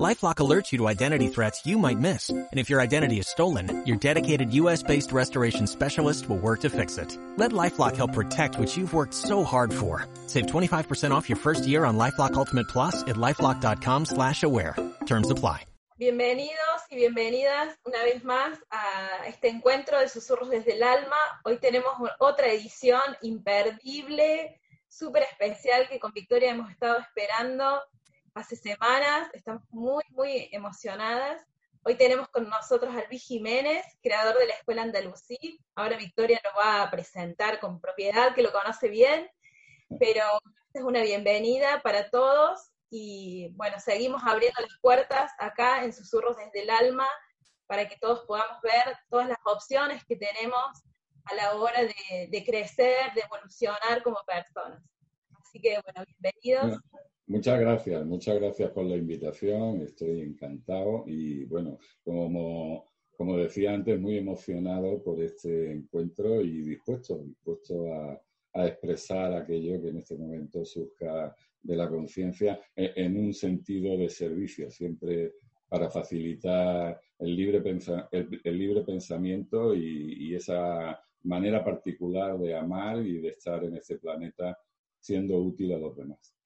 LifeLock alerts you to identity threats you might miss. And if your identity is stolen, your dedicated U.S.-based restoration specialist will work to fix it. Let LifeLock help protect what you've worked so hard for. Save 25% off your first year on LifeLock Ultimate Plus at LifeLock.com slash aware. Terms apply. Bienvenidos y bienvenidas una vez más a este encuentro de Susurros desde el Alma. Hoy tenemos otra edición imperdible, súper especial que con Victoria hemos estado esperando hace semanas, estamos muy, muy emocionadas. Hoy tenemos con nosotros a Luis Jiménez, creador de la Escuela Andalusí. Ahora Victoria lo va a presentar con propiedad, que lo conoce bien, pero es una bienvenida para todos y bueno, seguimos abriendo las puertas acá en Susurros desde el Alma para que todos podamos ver todas las opciones que tenemos a la hora de crecer, de evolucionar como personas. Así que bueno, bienvenidos. Muchas gracias, muchas gracias por la invitación, estoy encantado y bueno, como, como decía antes, muy emocionado por este encuentro y dispuesto, dispuesto a, expresar aquello que en este momento surja de la conciencia en, un sentido de servicio, siempre para facilitar el libre, el, libre pensamiento y, y esa manera particular de amar y de estar en este planeta siendo útil a los demás.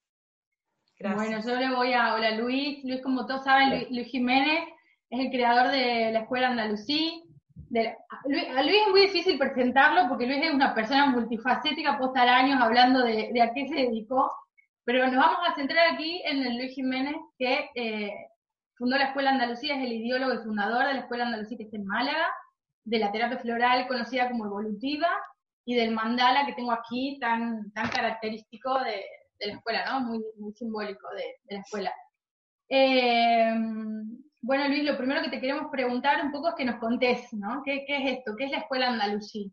Bueno, yo le voy a. Hola Luis. Luis, como todos saben, Luis, Jiménez es el creador de la Escuela Andalusí. a, Luis, es muy difícil presentarlo porque Luis es una persona multifacética, puede estar años hablando de, a qué se dedicó. Pero nos vamos a centrar aquí en Luis Jiménez, que eh, fundó la Escuela Andalucía, es el ideólogo y fundador de la Escuela Andalusí que está en Málaga, de la terapia floral conocida como evolutiva y del mandala que tengo aquí tan, tan característico de, de la escuela, ¿no? Muy, muy simbólico de, la escuela. Eh, bueno, Luis, lo primero que te queremos preguntar un poco es que nos contés, ¿no? ¿Qué, es esto? ¿Qué es la Escuela Andalusí?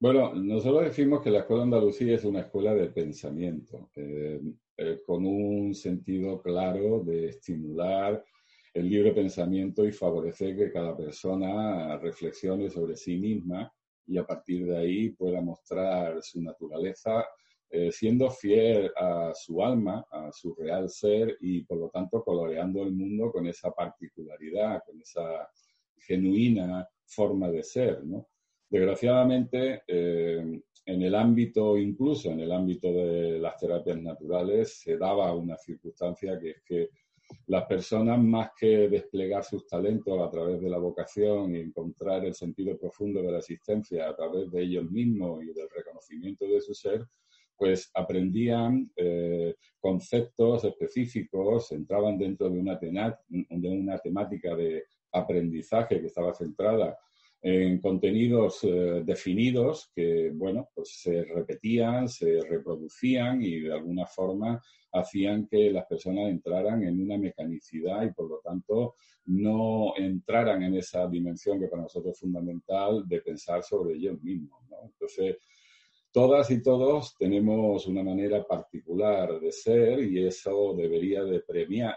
Bueno, nosotros decimos que la Escuela Andalusí es una escuela de pensamiento, eh, eh, con un sentido claro de estimular el libre pensamiento y favorecer que cada persona reflexione sobre sí misma y a partir de ahí pueda mostrar su naturaleza eh, siendo fiel a su alma, a su real ser y por lo tanto coloreando el mundo con esa particularidad, con esa genuina forma de ser. Desgraciadamente, eh, en el ámbito, incluso en el ámbito de las terapias naturales, se daba una circunstancia que es que las personas, más que desplegar sus talentos a través de la vocación y encontrar el sentido profundo de la existencia a través de ellos mismos y del reconocimiento de su ser, pues aprendían eh, conceptos específicos, entraban dentro de una, de una temática de aprendizaje que estaba centrada en contenidos eh, definidos que, bueno, pues se repetían, se reproducían y de alguna forma hacían que las personas entraran en una mecanicidad y por lo tanto no entraran en esa dimensión que para nosotros es fundamental de pensar sobre ellos mismos, ¿no? Entonces, Todas y todos tenemos una manera particular de ser y eso debería de premiar,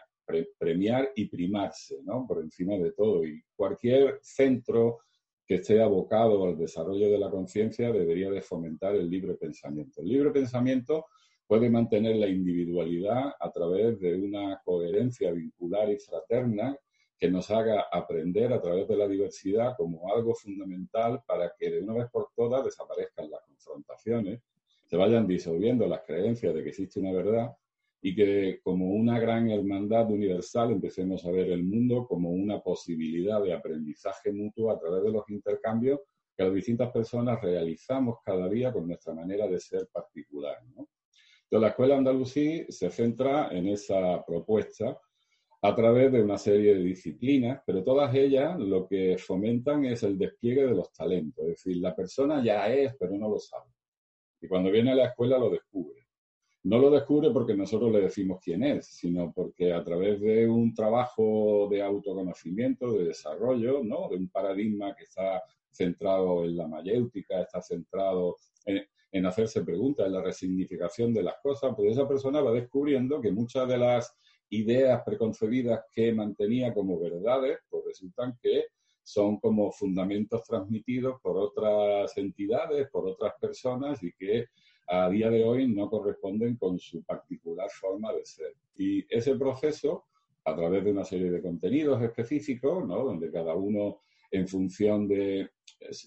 premiar y primarse, ¿no? Por encima de todo. Y cualquier centro que esté abocado al desarrollo de la conciencia debería de fomentar el libre pensamiento. El libre pensamiento puede mantener la individualidad a través de una coherencia vincular y fraterna que nos haga aprender a través de la diversidad como algo fundamental para que de una vez por todas desaparezcan las confrontaciones, se vayan disolviendo las creencias de que existe una verdad y que como una gran hermandad universal empecemos a ver el mundo como una posibilidad de aprendizaje mutuo a través de los intercambios que las distintas personas realizamos cada día con nuestra manera de ser particular. Entonces, la Escuela Andalusí se centra en esa propuesta a través de una serie de disciplinas, pero todas ellas lo que fomentan es el despliegue de los talentos, es decir, la persona ya es, pero no lo sabe. Y cuando viene a la escuela lo descubre. No lo descubre porque nosotros le decimos quién es, sino porque a través de un trabajo de autoconocimiento, de desarrollo, ¿no? de un paradigma que está centrado en la mayéutica, está centrado en, en hacerse preguntas, en la resignificación de las cosas, pues esa persona va descubriendo que muchas de las ideas preconcebidas que mantenía como verdades, pues resultan que son como fundamentos transmitidos por otras entidades, por otras personas y que a día de hoy no corresponden con su particular forma de ser. Y ese proceso, a través de una serie de contenidos específicos, ¿no? donde cada uno, en función de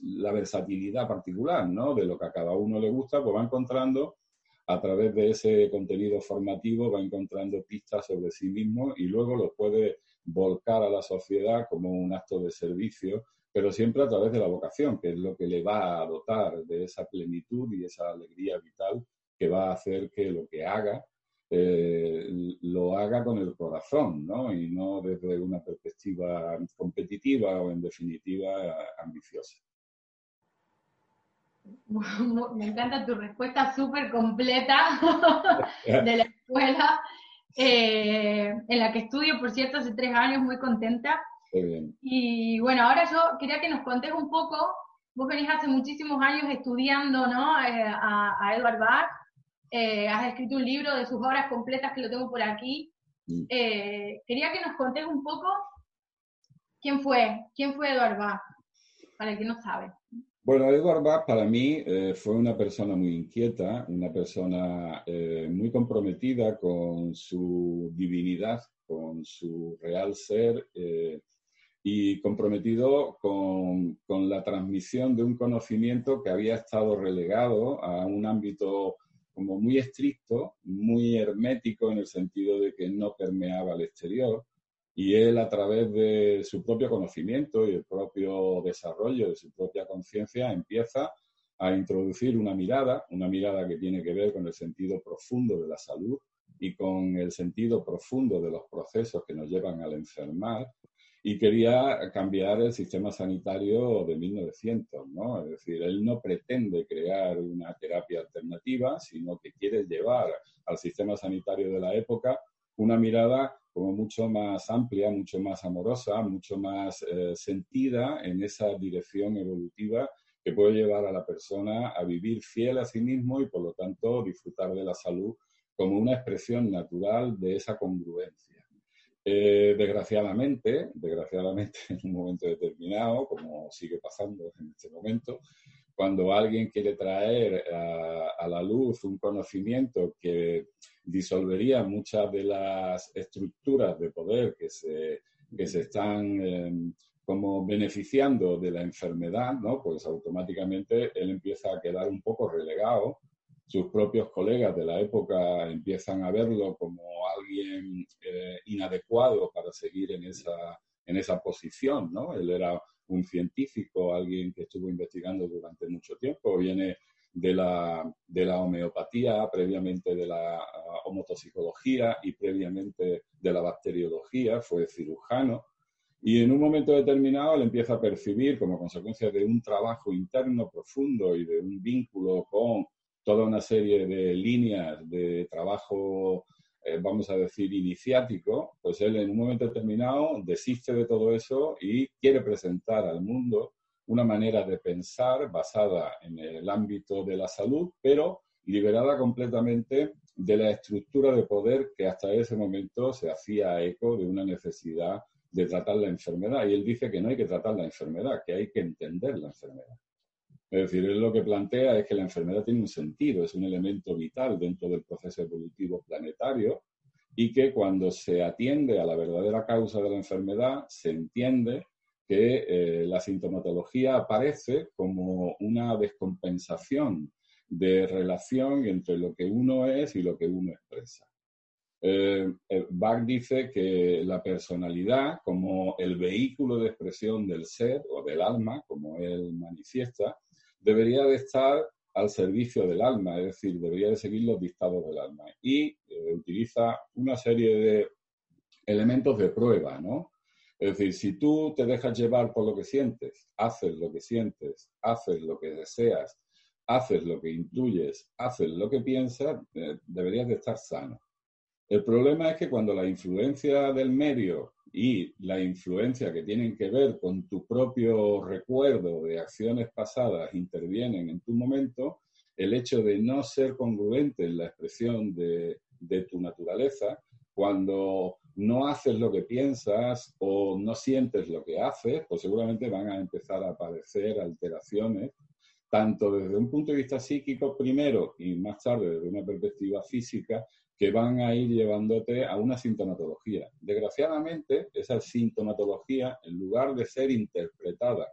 la versatilidad particular, ¿no? de lo que a cada uno le gusta, pues va encontrando, a través de ese contenido formativo, va encontrando pistas sobre sí mismo y luego lo puede volcar a la sociedad como un acto de servicio, pero siempre a través de la vocación, que es lo que le va a dotar de esa plenitud y esa alegría vital que va a hacer que lo que haga eh, lo haga con el corazón, ¿no? Y no desde una perspectiva competitiva o, en definitiva, ambiciosa. Me encanta tu respuesta súper completa de la escuela. Eh, en la que estudio, por cierto, hace tres años, muy contenta. Y bueno, ahora yo quería que nos contés un poco, vos venís hace muchísimos años estudiando ¿no? Eh, a, Edward Bach, eh, has escrito un libro de sus obras completas que lo tengo por aquí. Quería que nos contés un poco quién fue, quién fue Edward Bach, para el que no sabe. Bueno, Edward Bach para mí eh, fue una persona muy inquieta, una persona eh, muy comprometida con su divinidad, con su real ser eh, y comprometido con, con, la transmisión de un conocimiento que había estado relegado a un ámbito como muy estricto, muy hermético en el sentido de que no permeaba al exterior y él a través de su propio conocimiento y el propio desarrollo de su propia conciencia empieza a introducir una mirada, una mirada que tiene que ver con el sentido profundo de la salud y con el sentido profundo de los procesos que nos llevan al enfermar y quería cambiar el sistema sanitario de 1900, ¿no? Es decir, él no pretende crear una terapia alternativa, sino que quiere llevar al sistema sanitario de la época una mirada como mucho más amplia, mucho más amorosa, mucho más eh, sentida en esa dirección evolutiva que puede llevar a la persona a vivir fiel a sí mismo y por lo tanto disfrutar de la salud como una expresión natural de esa congruencia. Eh, desgraciadamente, desgraciadamente en un momento determinado, como sigue pasando en este momento, cuando alguien quiere traer a la luz un conocimiento que disolvería muchas de las estructuras de poder que se, que se están em, como beneficiando de la enfermedad, ¿no? Pues automáticamente él empieza a quedar un poco relegado. Sus propios colegas de la época empiezan a verlo como alguien eh, inadecuado para seguir en esa, en esa posición, ¿no? Él era un científico, alguien que estuvo investigando durante mucho tiempo, viene de la, de la homeopatía, previamente de la uh, homotoxicología y previamente de la bacteriología, fue cirujano. Y en un momento determinado él empieza a percibir, como consecuencia de un trabajo interno profundo y de un vínculo con toda una serie de líneas de trabajo, eh, vamos a decir, iniciático, pues él en un momento determinado desiste de todo eso y quiere presentar al mundo una manera de pensar basada en el ámbito de la salud, pero liberada completamente de la estructura de poder que hasta ese momento se hacía eco de una necesidad de tratar la enfermedad. Y él dice que no hay que tratar la enfermedad, que hay que entender la enfermedad. Es decir, él lo que plantea es que la enfermedad tiene un sentido, es un elemento vital dentro del proceso evolutivo planetario y que cuando se atiende a la verdadera causa de la enfermedad, se entiende que eh, la sintomatología aparece como una descompensación de relación entre lo que uno es y lo que uno expresa. Eh, eh, Bach dice que la personalidad, como el vehículo de expresión del ser o del alma, como él manifiesta, debería de estar al servicio del alma, es decir, debería de seguir los dictados del alma. Y utiliza una serie de elementos de prueba, ¿no? Es decir, si tú te dejas llevar por lo que sientes, haces lo que sientes, haces lo que deseas, haces lo que intuyes, haces lo que piensas, eh, deberías de estar sano. El problema es que cuando la influencia del medio y la influencia que tienen que ver con tu propio recuerdo de acciones pasadas intervienen en tu momento, el hecho de no ser congruente en la expresión de, de tu naturaleza, cuando no haces lo que piensas o no sientes lo que haces, pues seguramente van a empezar a aparecer alteraciones, tanto desde un punto de vista psíquico primero y más tarde desde una perspectiva física, que van a ir llevándote a una sintomatología. Desgraciadamente, esa sintomatología, en lugar de ser interpretada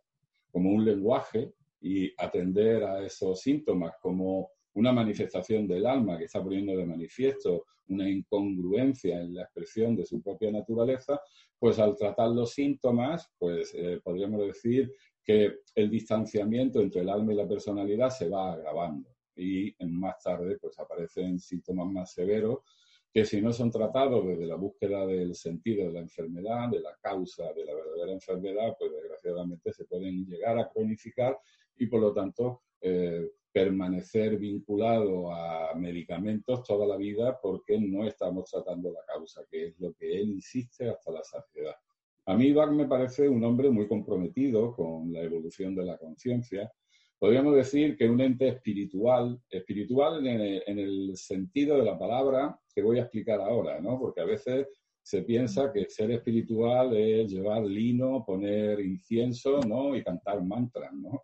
como un lenguaje y atender a esos síntomas como una manifestación del alma que está poniendo de manifiesto una incongruencia en la expresión de su propia naturaleza, pues al tratar los síntomas, pues eh, podríamos decir que el distanciamiento entre el alma y la personalidad se va agravando y más tarde pues aparecen síntomas más severos que si no son tratados desde la búsqueda del sentido de la enfermedad, de la causa de la verdadera enfermedad, pues desgraciadamente se pueden llegar a cronificar y por lo tanto eh, permanecer vinculado a medicamentos toda la vida porque no estamos tratando la causa, que es lo que él insiste hasta la saciedad. A mí Bach me parece un hombre muy comprometido con la evolución de la conciencia. Podríamos decir que un ente espiritual, espiritual en el, en el, sentido de la palabra que voy a explicar ahora, ¿no? Porque a veces se piensa que ser espiritual es llevar lino, poner incienso, ¿no? Y cantar mantras, ¿no?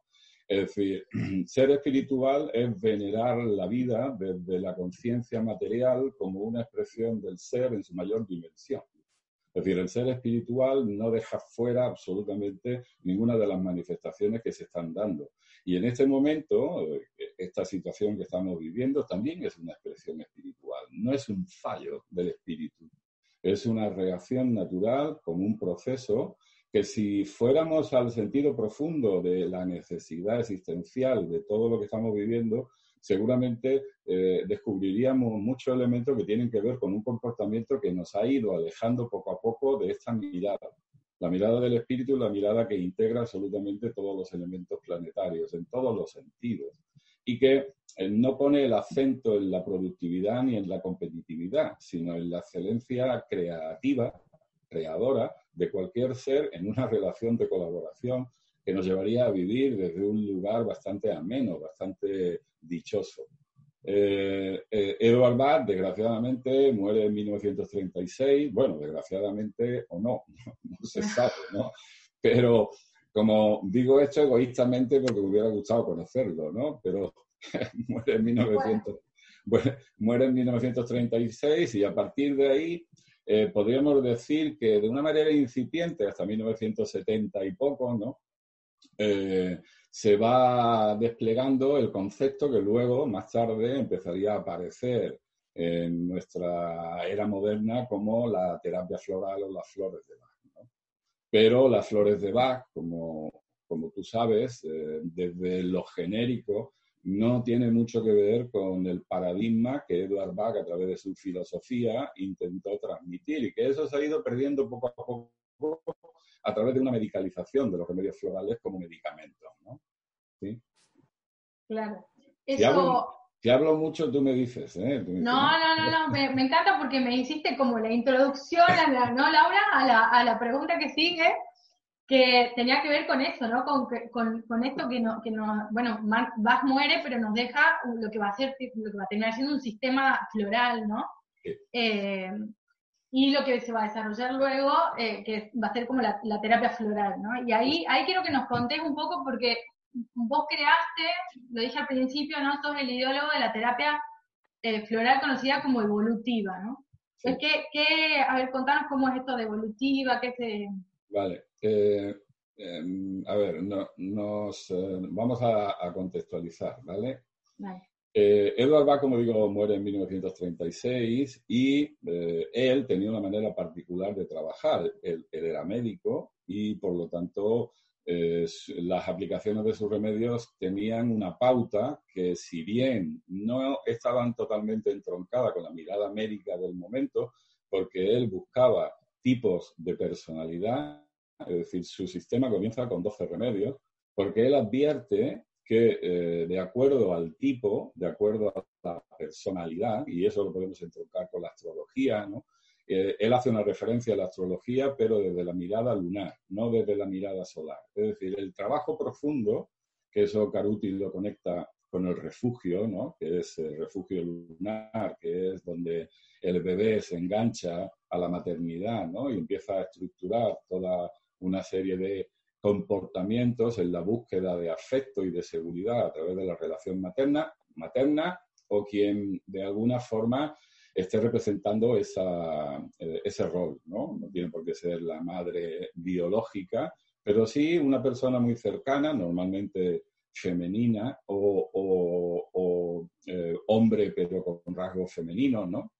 Es decir, ser espiritual es venerar la vida desde la conciencia material como una expresión del ser en su mayor dimensión. Es decir, el ser espiritual no deja fuera absolutamente ninguna de las manifestaciones que se están dando. Y en este momento, esta situación que estamos viviendo también es una expresión espiritual, no es un fallo del espíritu, es una reacción natural como un proceso que si fuéramos al sentido profundo de la necesidad existencial de todo lo que estamos viviendo, seguramente eh, descubriríamos muchos elementos que tienen que ver con un comportamiento que nos ha ido alejando poco a poco de esta mirada. La mirada del espíritu es la mirada que integra absolutamente todos los elementos planetarios, en todos los sentidos, y que eh, no pone el acento en la productividad ni en la competitividad, sino en la excelencia creativa, creadora, de cualquier ser en una relación de colaboración que nos llevaría a vivir desde un lugar bastante ameno, bastante dichoso. Eh, eh, Edward Bach, desgraciadamente, muere en 1936. Bueno, desgraciadamente o no, no, se sabe, ¿no? Pero como digo esto egoístamente porque me hubiera gustado conocerlo, ¿no? Pero muere en, 1900, muere en 1936 y a partir de ahí eh, podríamos decir que de una manera incipiente, hasta 1970 y poco, ¿no? Eh, se va desplegando el concepto que luego, más tarde, empezaría a aparecer en nuestra era moderna como la terapia floral o las flores de Bach. Pero las flores de Bach, como, como tú sabes, eh, desde lo genérico, no tiene mucho que ver con el paradigma que Edward Bach a través de su filosofía intentó transmitir y que eso se ha ido perdiendo poco a poco a través de una medicalización de los remedios florales como medicamentos. ¿no? ¿Sí? Claro. Si, hablo, mucho, tú me dices. ¿eh? no, no, no, no, me, encanta porque me hiciste como la introducción, ¿no, Laura? A la, a la pregunta que sigue que tenía que ver con eso, ¿no? Con, con, con esto que no, que no, bueno, Bach muere, pero nos deja lo que va a ser, lo que va a terminar siendo un sistema floral, ¿no? Eh, y lo que se va a desarrollar luego, eh, que va a ser como la, terapia floral, ¿no? Y ahí, ahí quiero que nos contés un poco, porque vos creaste, lo dije al principio, ¿no? Sos el ideólogo de la terapia eh, floral conocida como evolutiva, ¿no? Es que, que, a ver, contanos cómo es esto de evolutiva, qué se... Vale. Eh, em, a ver, nos eh, vamos a, contextualizar, ¿vale? Eh, Edward Bach, como digo, muere en 1936 y él tenía una manera particular de trabajar. Él, era médico y, por lo tanto, las aplicaciones de sus remedios tenían una pauta que, si bien no estaban totalmente entroncadas con la mirada médica del momento, porque él buscaba tipos de personalidad es decir, su sistema comienza con 12 remedios, porque él advierte que eh, de acuerdo al tipo, de acuerdo a la personalidad, y eso lo podemos entroncar con la astrología, ¿no? Eh, él hace una referencia a la astrología, pero desde la mirada lunar, no desde la mirada solar. Es decir, el trabajo profundo, que eso Caruti lo conecta con el refugio, ¿no? que es el refugio lunar, que es donde el bebé se engancha a la maternidad ¿no? y empieza a estructurar toda una serie de comportamientos en la búsqueda de afecto y de seguridad a través de la relación materna, materna o quien de alguna forma esté representando esa, eh, ese rol, ¿no? No tiene por qué ser la madre biológica, pero sí una persona muy cercana, normalmente femenina o, eh, hombre pero con rasgos femeninos, ¿no?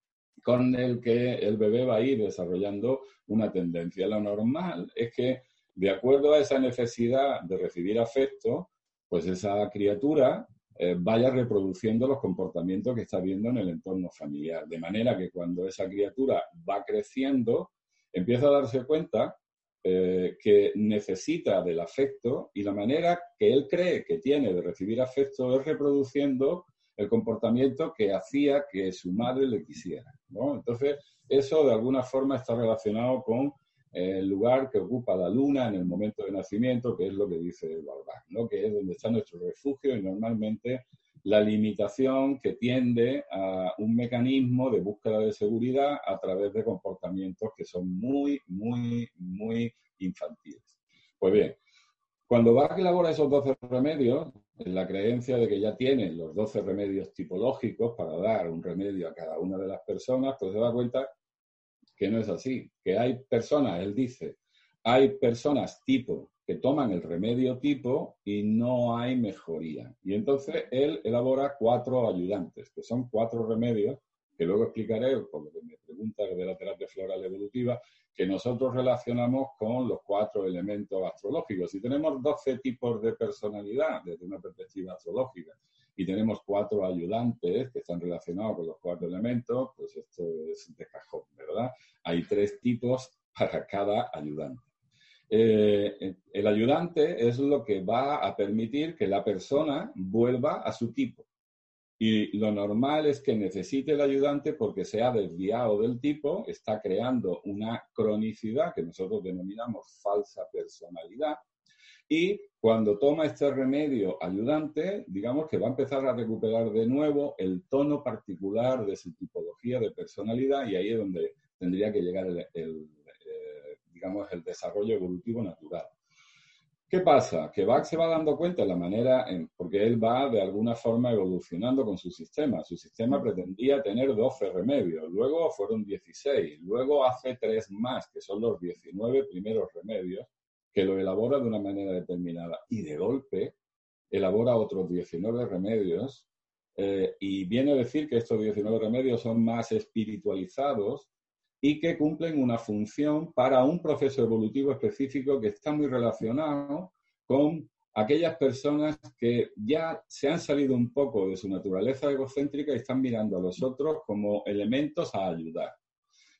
Con el que el bebé va a ir desarrollando una tendencia. Lo normal es que, de acuerdo a esa necesidad de recibir afecto, pues esa criatura eh, vaya reproduciendo los comportamientos que está viendo en el entorno familiar. De manera que cuando esa criatura va creciendo, empieza a darse cuenta eh, que necesita del afecto y la manera que él cree que tiene de recibir afecto es reproduciendo el comportamiento que hacía que su madre le quisiera. Entonces, eso de alguna forma está relacionado con el lugar que ocupa la luna en el momento de nacimiento, que es lo que dice Balbach, ¿no? que es donde está nuestro refugio y normalmente la limitación que tiende a un mecanismo de búsqueda de seguridad a través de comportamientos que son muy, muy, muy infantiles. Pues bien, cuando Bach elabora esos 12 remedios, en la creencia de que ya tiene los 12 remedios tipológicos para dar un remedio a cada una de las personas, pues se da cuenta que no es así, que hay personas, él dice, hay personas tipo que toman el remedio tipo y no hay mejoría. Y entonces él elabora cuatro ayudantes, que son cuatro remedios, que luego explicaré, por lo que me pregunta de la terapia floral evolutiva, que nosotros relacionamos con los cuatro elementos astrológicos. Y tenemos 12 tipos de personalidad desde una perspectiva astrológica y tenemos cuatro ayudantes que están relacionados con los cuatro elementos, pues esto es de cajón, ¿verdad? Hay tres tipos para cada ayudante. Eh, el ayudante es lo que va a permitir que la persona vuelva a su tipo. Y lo normal es que necesite el ayudante porque se ha desviado del tipo, está creando una cronicidad que nosotros denominamos falsa personalidad, y cuando toma este remedio ayudante, digamos que va a empezar a recuperar de nuevo el tono particular de su tipología de personalidad y ahí es donde tendría que llegar el, eh, digamos, el desarrollo evolutivo natural. ¿Qué pasa? Que Bach se va dando cuenta de la manera, en, porque él va de alguna forma evolucionando con su sistema. Su sistema pretendía tener 12 remedios, luego fueron 16, luego hace tres más, que son los 19 primeros remedios, que lo elabora de una manera determinada y de golpe elabora otros 19 remedios eh, y viene a decir que estos 19 remedios son más espiritualizados y que cumplen una función para un proceso evolutivo específico que está muy relacionado con aquellas personas que ya se han salido un poco de su naturaleza egocéntrica y están mirando a los otros como elementos a ayudar.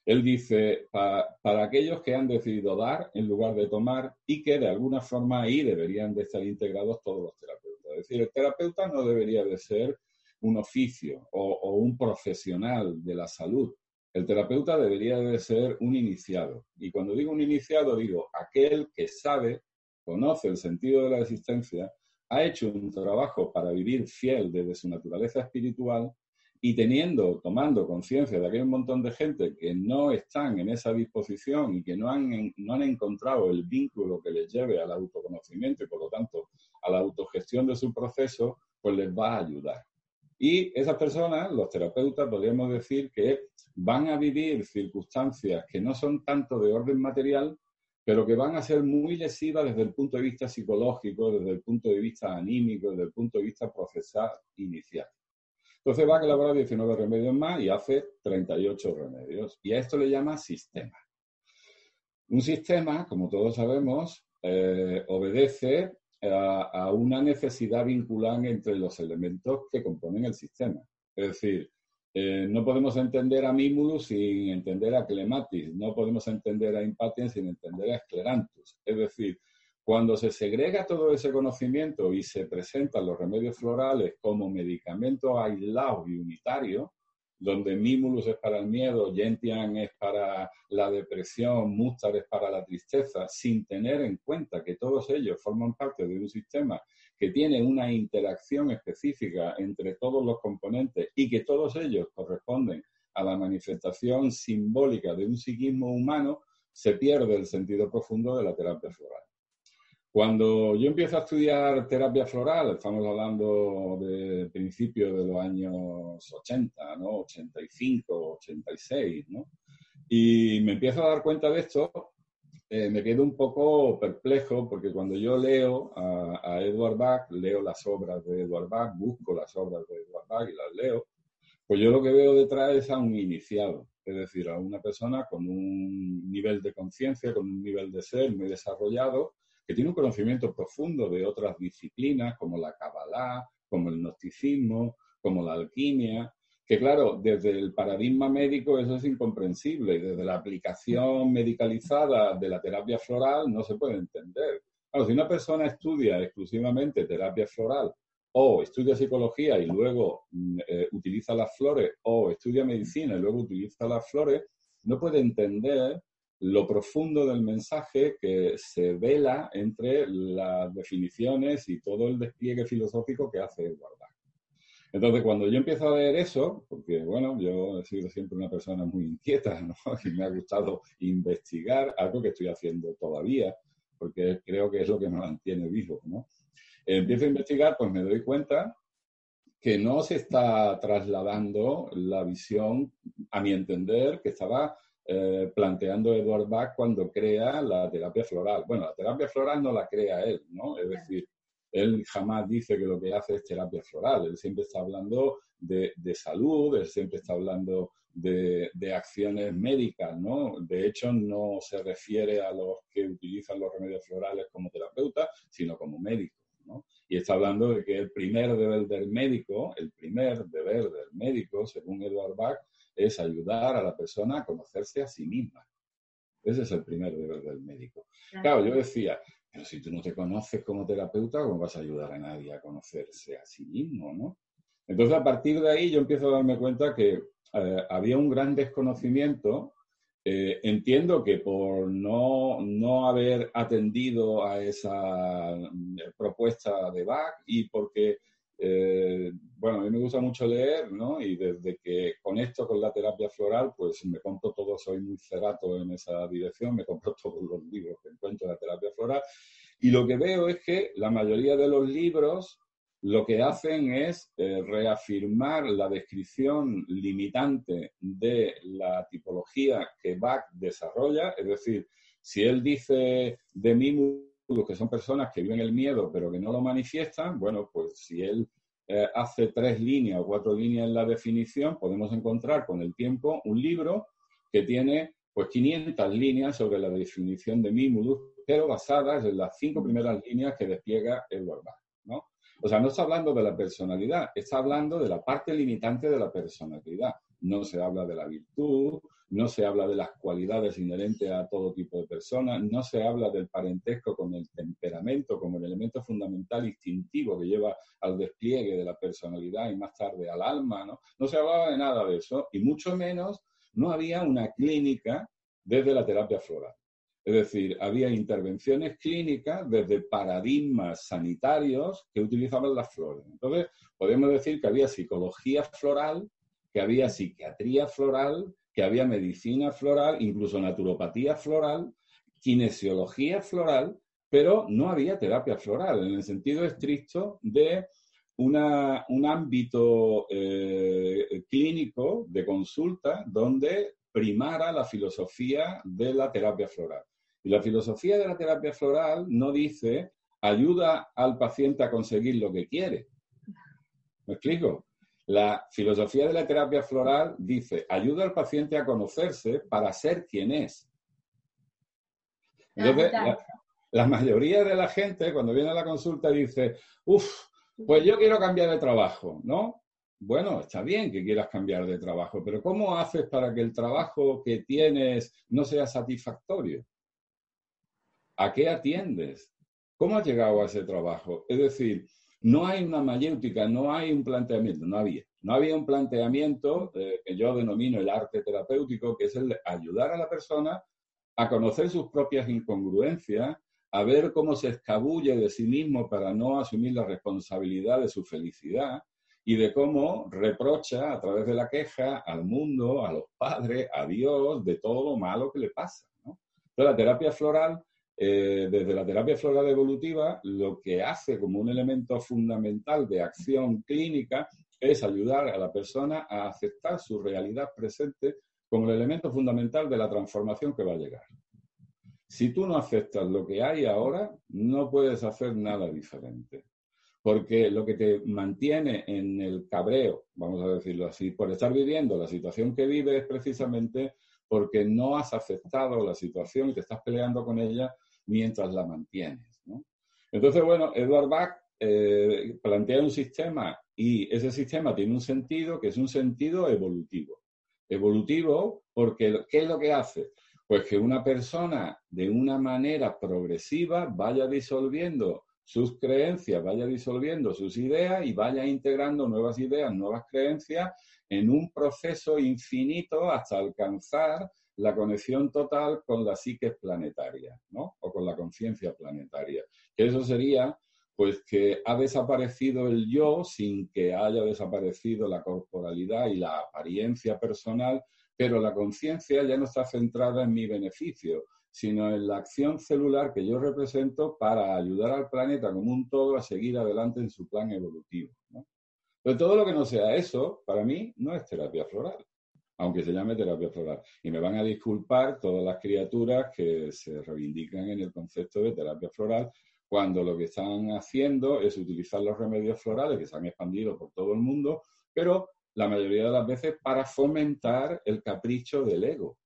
Él dice, para aquellos que han decidido dar en lugar de tomar y que de alguna forma ahí deberían de estar integrados todos los terapeutas. Es decir, el terapeuta no debería de ser un oficio o, un profesional de la salud. El terapeuta debería de ser un iniciado. Y cuando digo un iniciado, digo aquel que sabe, conoce el sentido de la existencia, ha hecho un trabajo para vivir fiel desde su naturaleza espiritual y teniendo, tomando conciencia de que hay un montón de gente que no están en esa disposición y que no han, no han encontrado el vínculo que les lleve al autoconocimiento y por lo tanto a la autogestión de su proceso, pues les va a ayudar. Y esas personas, los terapeutas, podríamos decir que van a vivir circunstancias que no son tanto de orden material, pero que van a ser muy lesivas desde el punto de vista psicológico, desde el punto de vista anímico, desde el punto de vista procesal inicial. Entonces va a elaborar 19 remedios más y hace 38 remedios. Y a esto le llama sistema. Un sistema, como todos sabemos, eh, obedece a, una necesidad vincular entre los elementos que componen el sistema. Es decir, eh, no podemos entender a Mimulus sin entender a Clematis, no podemos entender a Impatien sin entender a Sclerantus. Es decir, cuando se segrega todo ese conocimiento y se presentan los remedios florales como medicamentos aislados y unitarios, donde Mimulus es para el miedo, Gentian es para la depresión, Mustar es para la tristeza, sin tener en cuenta que todos ellos forman parte de un sistema que tiene una interacción específica entre todos los componentes y que todos ellos corresponden a la manifestación simbólica de un psiquismo humano, se pierde el sentido profundo de la terapia floral. Cuando yo empiezo a estudiar terapia floral, estamos hablando de principios de los años 80, ¿no? 85, 86, ¿no? Y me empiezo a dar cuenta de esto, eh, me quedo un poco perplejo porque cuando yo leo a, a, Edward Bach, leo las obras de Edward Bach, busco las obras de Edward Bach y las leo, pues yo lo que veo detrás es a un iniciado, es decir, a una persona con un nivel de conciencia, con un nivel de ser muy desarrollado, que tiene un conocimiento profundo de otras disciplinas como la Kabbalah, como el gnosticismo, como la alquimia, que claro, desde el paradigma médico eso es incomprensible y desde la aplicación medicalizada de la terapia floral no se puede entender. Claro, si una persona estudia exclusivamente terapia floral o estudia psicología y luego mm, eh, utiliza las flores o estudia medicina y luego utiliza las flores, no puede entender lo profundo del mensaje que se vela entre las definiciones y todo el despliegue filosófico que hace Edward Entonces, cuando yo empiezo a leer eso, porque bueno, yo he sido siempre una persona muy inquieta, ¿no? Y me ha gustado investigar, algo que estoy haciendo todavía, porque creo que es lo que me mantiene vivo, ¿no? Empiezo a investigar, pues me doy cuenta que no se está trasladando la visión, a mi entender, que estaba eh, planteando Edward Bach cuando crea la terapia floral. Bueno, la terapia floral no la crea él, ¿no? Es decir, él jamás dice que lo que hace es terapia floral, él siempre está hablando de, salud, él siempre está hablando de, de, acciones médicas, ¿no? De hecho, no se refiere a los que utilizan los remedios florales como terapeutas, sino como médicos, ¿no? Y está hablando de que el primer deber del médico, el primer deber del médico, según Edward Bach, es ayudar a la persona a conocerse a sí misma. Ese es el primer deber del médico. Claro, yo decía, pero si tú no te conoces como terapeuta, ¿cómo vas a ayudar a nadie a conocerse a sí mismo, no? Entonces, a partir de ahí, yo empiezo a darme cuenta que eh, había un gran desconocimiento. Eh, entiendo que por no, no haber atendido a esa eh, propuesta de Bach y porque eh, bueno, a mí me gusta mucho leer, ¿no? Y desde que conecto con la terapia floral, pues me compro todo, soy muy cerato en esa dirección, me compro todos los libros que encuentro de la terapia floral. Y lo que veo es que la mayoría de los libros lo que hacen es eh, reafirmar la descripción limitante de la tipología que Bach desarrolla, es decir, si él dice de mí que son personas que viven el miedo pero que no lo manifiestan, bueno, pues si él eh, hace tres líneas o cuatro líneas en la definición, podemos encontrar con el tiempo un libro que tiene pues 500 líneas sobre la definición de Mimulus, pero basadas en las cinco primeras líneas que despliega Edward Bach, ¿no? O sea, no está hablando de la personalidad, está hablando de la parte limitante de la personalidad. No se habla de la virtud, no se habla de las cualidades inherentes a todo tipo de personas, no se habla del parentesco con el temperamento como el elemento fundamental instintivo que lleva al despliegue de la personalidad y más tarde al alma, ¿no? No se hablaba de nada de eso y mucho menos no había una clínica desde la terapia floral. Es decir, había intervenciones clínicas desde paradigmas sanitarios que utilizaban las flores. Entonces, podemos decir que había psicología floral, que había psiquiatría floral, que había medicina floral, incluso naturopatía floral, kinesiología floral, pero no había terapia floral en el sentido estricto de una, un ámbito eh, clínico de consulta donde primara la filosofía de la terapia floral. Y la filosofía de la terapia floral no dice ayuda al paciente a conseguir lo que quiere. ¿Me explico? La filosofía de la terapia floral dice, ayuda al paciente a conocerse para ser quien es. Entonces, la, mayoría de la gente cuando viene a la consulta dice, uff, pues yo quiero cambiar de trabajo, ¿no? Bueno, está bien que quieras cambiar de trabajo, pero ¿cómo haces para que el trabajo que tienes no sea satisfactorio? ¿A qué atiendes? ¿Cómo has llegado a ese trabajo? Es decir, no hay una mayéutica, no hay un planteamiento, no había. no había un planteamiento que yo denomino el arte terapéutico, que es el ayudar a la persona a conocer sus propias incongruencias, a ver cómo se escabulle de sí mismo para no asumir la responsabilidad de su felicidad y de cómo reprocha a través de la queja al mundo, a los padres, a Dios, de todo lo malo que le pasa. Entonces, la terapia floral, eh, desde la terapia floral evolutiva, lo que hace como un elemento fundamental de acción clínica es ayudar a la persona a aceptar su realidad presente como el elemento fundamental de la transformación que va a llegar. Si tú no aceptas lo que hay ahora, no puedes hacer nada diferente. Porque lo que te mantiene en el cabreo, vamos a decirlo así, por estar viviendo la situación que vives es precisamente porque no has aceptado la situación y te estás peleando con ella mientras la mantienes. Entonces, bueno, Edward Bach eh, plantea un sistema y ese sistema tiene un sentido que es un sentido evolutivo. Evolutivo porque, ¿qué es lo que hace? Pues que una persona de una manera progresiva vaya disolviendo sus creencias, vaya disolviendo sus ideas y vaya integrando nuevas ideas, nuevas creencias en un proceso infinito hasta alcanzar la conexión total con la psique planetaria, ¿no? O con la conciencia planetaria. Que eso sería, pues, que ha desaparecido el yo sin que haya desaparecido la corporalidad y la apariencia personal pero la conciencia ya no está centrada en mi beneficio, sino en la acción celular que yo represento para ayudar al planeta como un todo a seguir adelante en su plan evolutivo. Pero todo lo que no sea eso, para mí, no es terapia floral, aunque se llame terapia floral. Y me van a disculpar todas las criaturas que se reivindican en el concepto de terapia floral, cuando lo que están haciendo es utilizar los remedios florales que se han expandido por todo el mundo, pero la mayoría de las veces para fomentar el capricho del ego.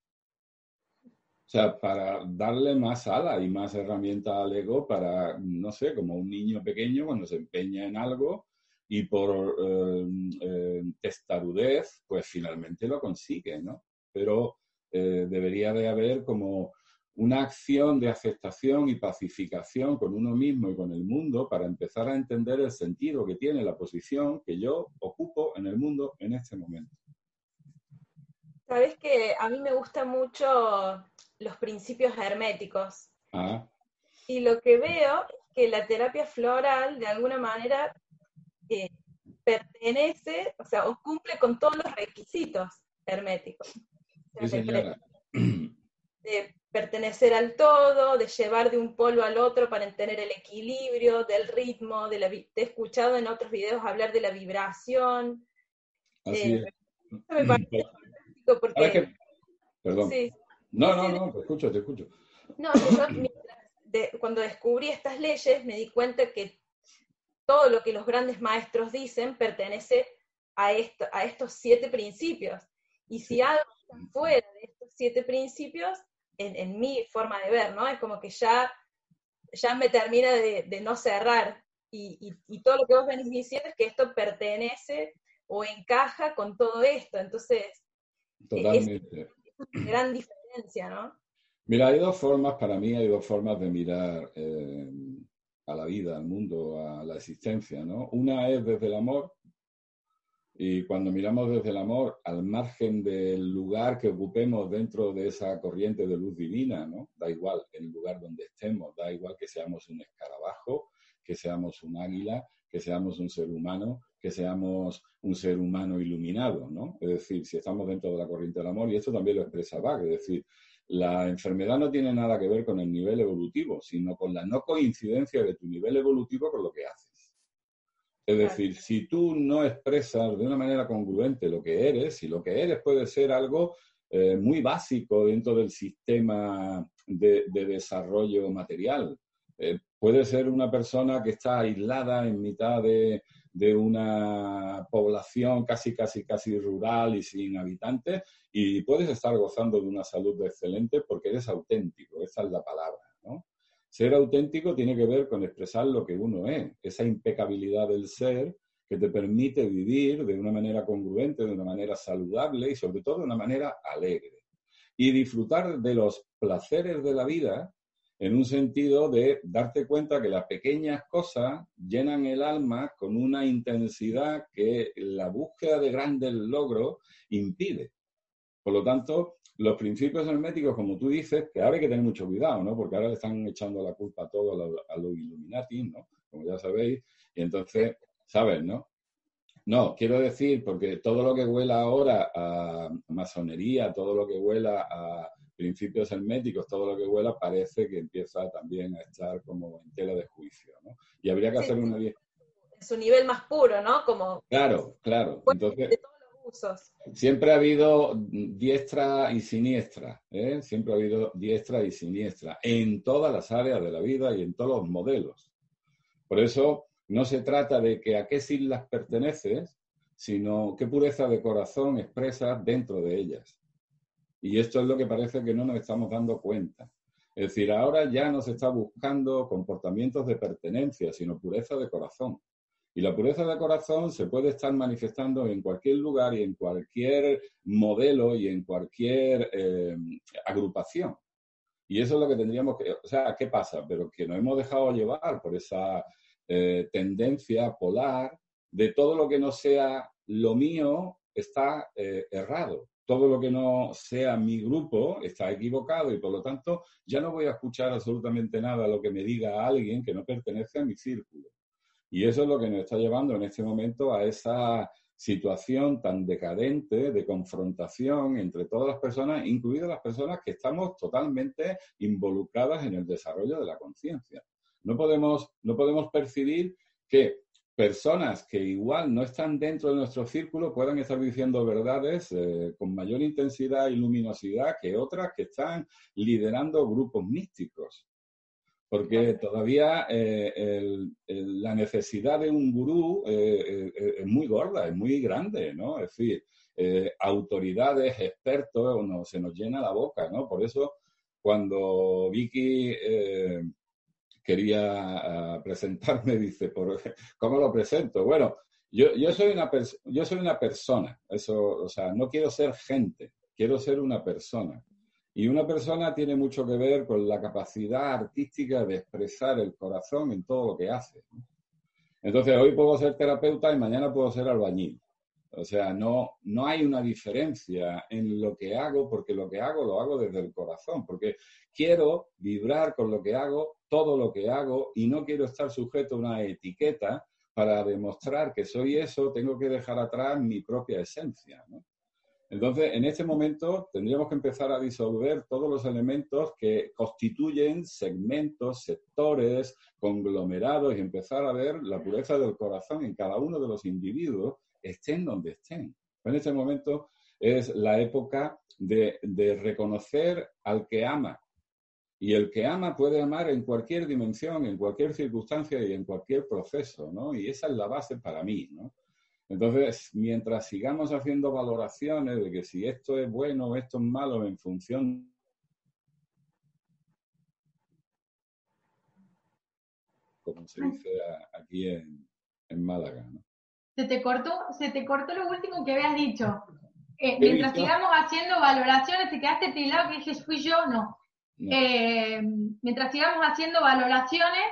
O sea, para darle más ala y más herramientas al ego para, no sé, como un niño pequeño cuando se empeña en algo y por eh, eh, testarudez, pues finalmente lo consigue, ¿no? Pero eh, debería de haber como una acción de aceptación y pacificación con uno mismo y con el mundo para empezar a entender el sentido que tiene la posición que yo ocupo en el mundo en este momento. Sabes que a mí me gustan mucho los principios herméticos. Ah. Y lo que veo es que la terapia floral, de alguna manera, eh, pertenece, o sea, o cumple con todos los requisitos herméticos. de pertenecer al todo, de llevar de un polo al otro para tener el equilibrio, del ritmo, de la, te he escuchado en otros videos hablar de la vibración. Así eh, me parece porque... Perdón. No, no, no, te escucho, te escucho. No, cuando descubrí estas leyes me di cuenta que todo lo que los grandes maestros dicen pertenece a, esto, a estos siete principios. Y si algo está fuera de estos siete principios, en, mi forma de ver, ¿no? Es como que ya, ya me termina de, no cerrar. Y, todo lo que vos venís diciendo es que esto pertenece o encaja con todo esto. Entonces, Totalmente. es una gran diferencia, ¿no? Mira, hay dos formas, para mí hay dos formas de mirar eh, a la vida, al mundo, a la existencia, ¿no? Una es desde el amor y cuando miramos desde el amor, al margen del lugar que ocupemos dentro de esa corriente de luz divina, ¿no? Da igual el lugar donde estemos, da igual que seamos un escarabajo, que seamos un águila, que seamos un ser humano, que seamos un ser humano iluminado, ¿no? Es decir, si estamos dentro de la corriente del amor, y esto también lo expresa Bach, es decir, la enfermedad no tiene nada que ver con el nivel evolutivo, sino con la no coincidencia de tu nivel evolutivo con lo que haces. Es decir, si tú no expresas de una manera congruente lo que eres, y lo que eres puede ser algo eh, muy básico dentro del sistema de, desarrollo material. Eh, puede ser una persona que está aislada en mitad de, de, una población casi, casi, casi rural y sin habitantes, y puedes estar gozando de una salud excelente porque eres auténtico, esa es la palabra, ¿no? Ser auténtico tiene que ver con expresar lo que uno es, esa impecabilidad del ser que te permite vivir de una manera congruente, de una manera saludable y sobre todo de una manera alegre. Y disfrutar de los placeres de la vida en un sentido de darte cuenta que las pequeñas cosas llenan el alma con una intensidad que la búsqueda de grandes logros impide. Por lo tanto, los principios herméticos, como tú dices, que ahora hay que tener mucho cuidado, ¿no? Porque ahora le están echando la culpa a todo a los Illuminati, ¿no? Como ya sabéis. Y entonces, ¿sabes, no? No, quiero decir, porque todo lo que huela ahora a masonería, todo lo que huela a principios herméticos, todo lo que huela parece que empieza también a estar como en tela de juicio, ¿no? Y habría que hacer una... Su nivel más puro, ¿no? Como... Claro, claro. Entonces, Siempre ha habido diestra y siniestra, ¿eh? siempre ha habido diestra y siniestra en todas las áreas de la vida y en todos los modelos. Por eso no se trata de que a qué siglas perteneces, sino qué pureza de corazón expresas dentro de ellas. Y esto es lo que parece que no nos estamos dando cuenta. Es decir, ahora ya no se está buscando comportamientos de pertenencia, sino pureza de corazón. Y la pureza de corazón se puede estar manifestando en cualquier lugar y en cualquier modelo y en cualquier eh, agrupación. Y eso es lo que tendríamos que, o sea, ¿qué pasa? Pero que nos hemos dejado llevar por esa eh, tendencia polar de todo lo que no sea lo mío está eh, errado. Todo lo que no sea mi grupo está equivocado y por lo tanto ya no voy a escuchar absolutamente nada lo que me diga alguien que no pertenece a mi círculo. Y eso es lo que nos está llevando en este momento a esa situación tan decadente de confrontación entre todas las personas, incluidas las personas que estamos totalmente involucradas en el desarrollo de la conciencia. No podemos, no podemos percibir que personas que igual no están dentro de nuestro círculo puedan estar diciendo verdades eh, con mayor intensidad y luminosidad que otras que están liderando grupos místicos porque todavía eh, la necesidad de un gurú eh, eh, es muy gorda, es muy grande, ¿no? Es decir, autoridades, expertos, no, se nos llena la boca, ¿no? Por eso, cuando Vicky quería ah, presentarme, dice, ¿por, ¿cómo lo presento? Bueno, yo, yo, soy una yo soy una persona, eso, o sea, no quiero ser gente, quiero ser una persona. Y una persona tiene mucho que ver con la capacidad artística de expresar el corazón en todo lo que hace. Entonces, hoy puedo ser terapeuta y mañana puedo ser albañil. O sea, no, no hay una diferencia en lo que hago porque lo que hago lo hago desde el corazón, porque quiero vibrar con lo que hago, todo lo que hago, y no quiero estar sujeto a una etiqueta para demostrar que soy eso, tengo que dejar atrás mi propia esencia. Entonces, en este momento tendríamos que empezar a disolver todos los elementos que constituyen segmentos, sectores, conglomerados y empezar a ver la pureza del corazón en cada uno de los individuos, estén donde estén. En este momento es la época de, de reconocer al que ama. Y el que ama puede amar en cualquier dimensión, en cualquier circunstancia y en cualquier proceso, ¿no? Y esa es la base para mí, ¿no? Entonces, mientras sigamos haciendo valoraciones de que si esto es bueno o esto es malo en función como se dice aquí en, Málaga. ¿no? Se te cortó, se te cortó lo último que habías dicho. Eh, mientras sigamos haciendo valoraciones, te quedaste tildado que dije, fui yo, no. Eh, mientras sigamos haciendo valoraciones.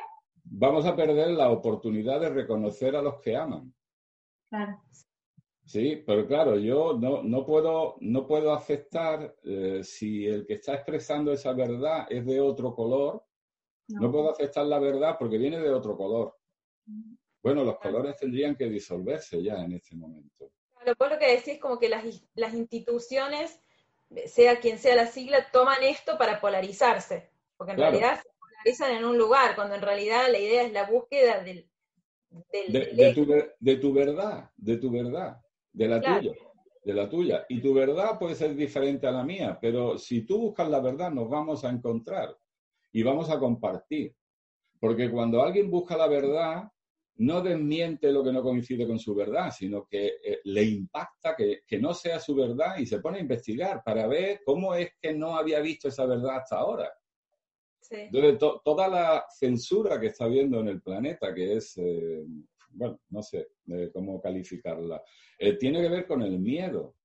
Vamos a perder la oportunidad de reconocer a los que aman. Sí, pero claro, yo no, no, puedo, no puedo aceptar eh, si el que está expresando esa verdad es de otro color, no. puedo aceptar la verdad porque viene de otro color. Bueno, los colores tendrían que disolverse ya en este momento. Claro, por lo que decís como que las, las instituciones, sea quien sea la sigla, toman esto para polarizarse, porque en realidad se polarizan en un lugar, cuando en realidad la idea es la búsqueda del, de, tu, de, tu, verdad, de tu verdad, de la tuya, de la tuya. Y tu verdad puede ser diferente a la mía, pero si tú buscas la verdad nos vamos a encontrar y vamos a compartir. Porque cuando alguien busca la verdad, no desmiente lo que no coincide con su verdad, sino que eh, le impacta que, que, no sea su verdad y se pone a investigar para ver cómo es que no había visto esa verdad hasta ahora. Entonces, toda la censura que está habiendo en el planeta, que es, eh, bueno, no sé cómo calificarla, eh, tiene que ver con el miedo.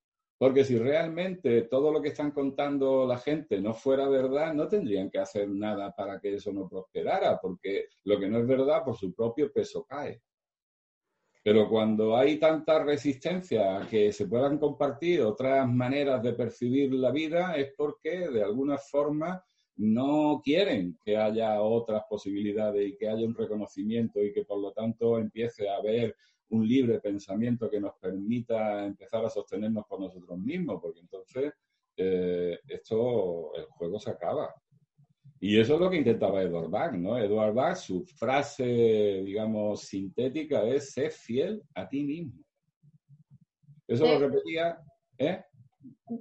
Porque si realmente todo lo que están contando la gente no fuera verdad, no tendrían que hacer nada para que eso no prosperara, porque lo que no es verdad por su propio peso cae. Pero cuando hay tanta resistencia a que se puedan compartir otras maneras de percibir la vida, es porque de alguna forma no quieren que haya otras posibilidades y que haya un reconocimiento y que por lo tanto empiece a haber un libre pensamiento que nos permita empezar a sostenernos por nosotros mismos, porque entonces eh, esto, el juego se acaba. Y eso es lo que intentaba Edward Bach, ¿no? Edward Bach, su frase, digamos, sintética es, sé fiel a ti mismo. Eso lo repetía, ¿eh?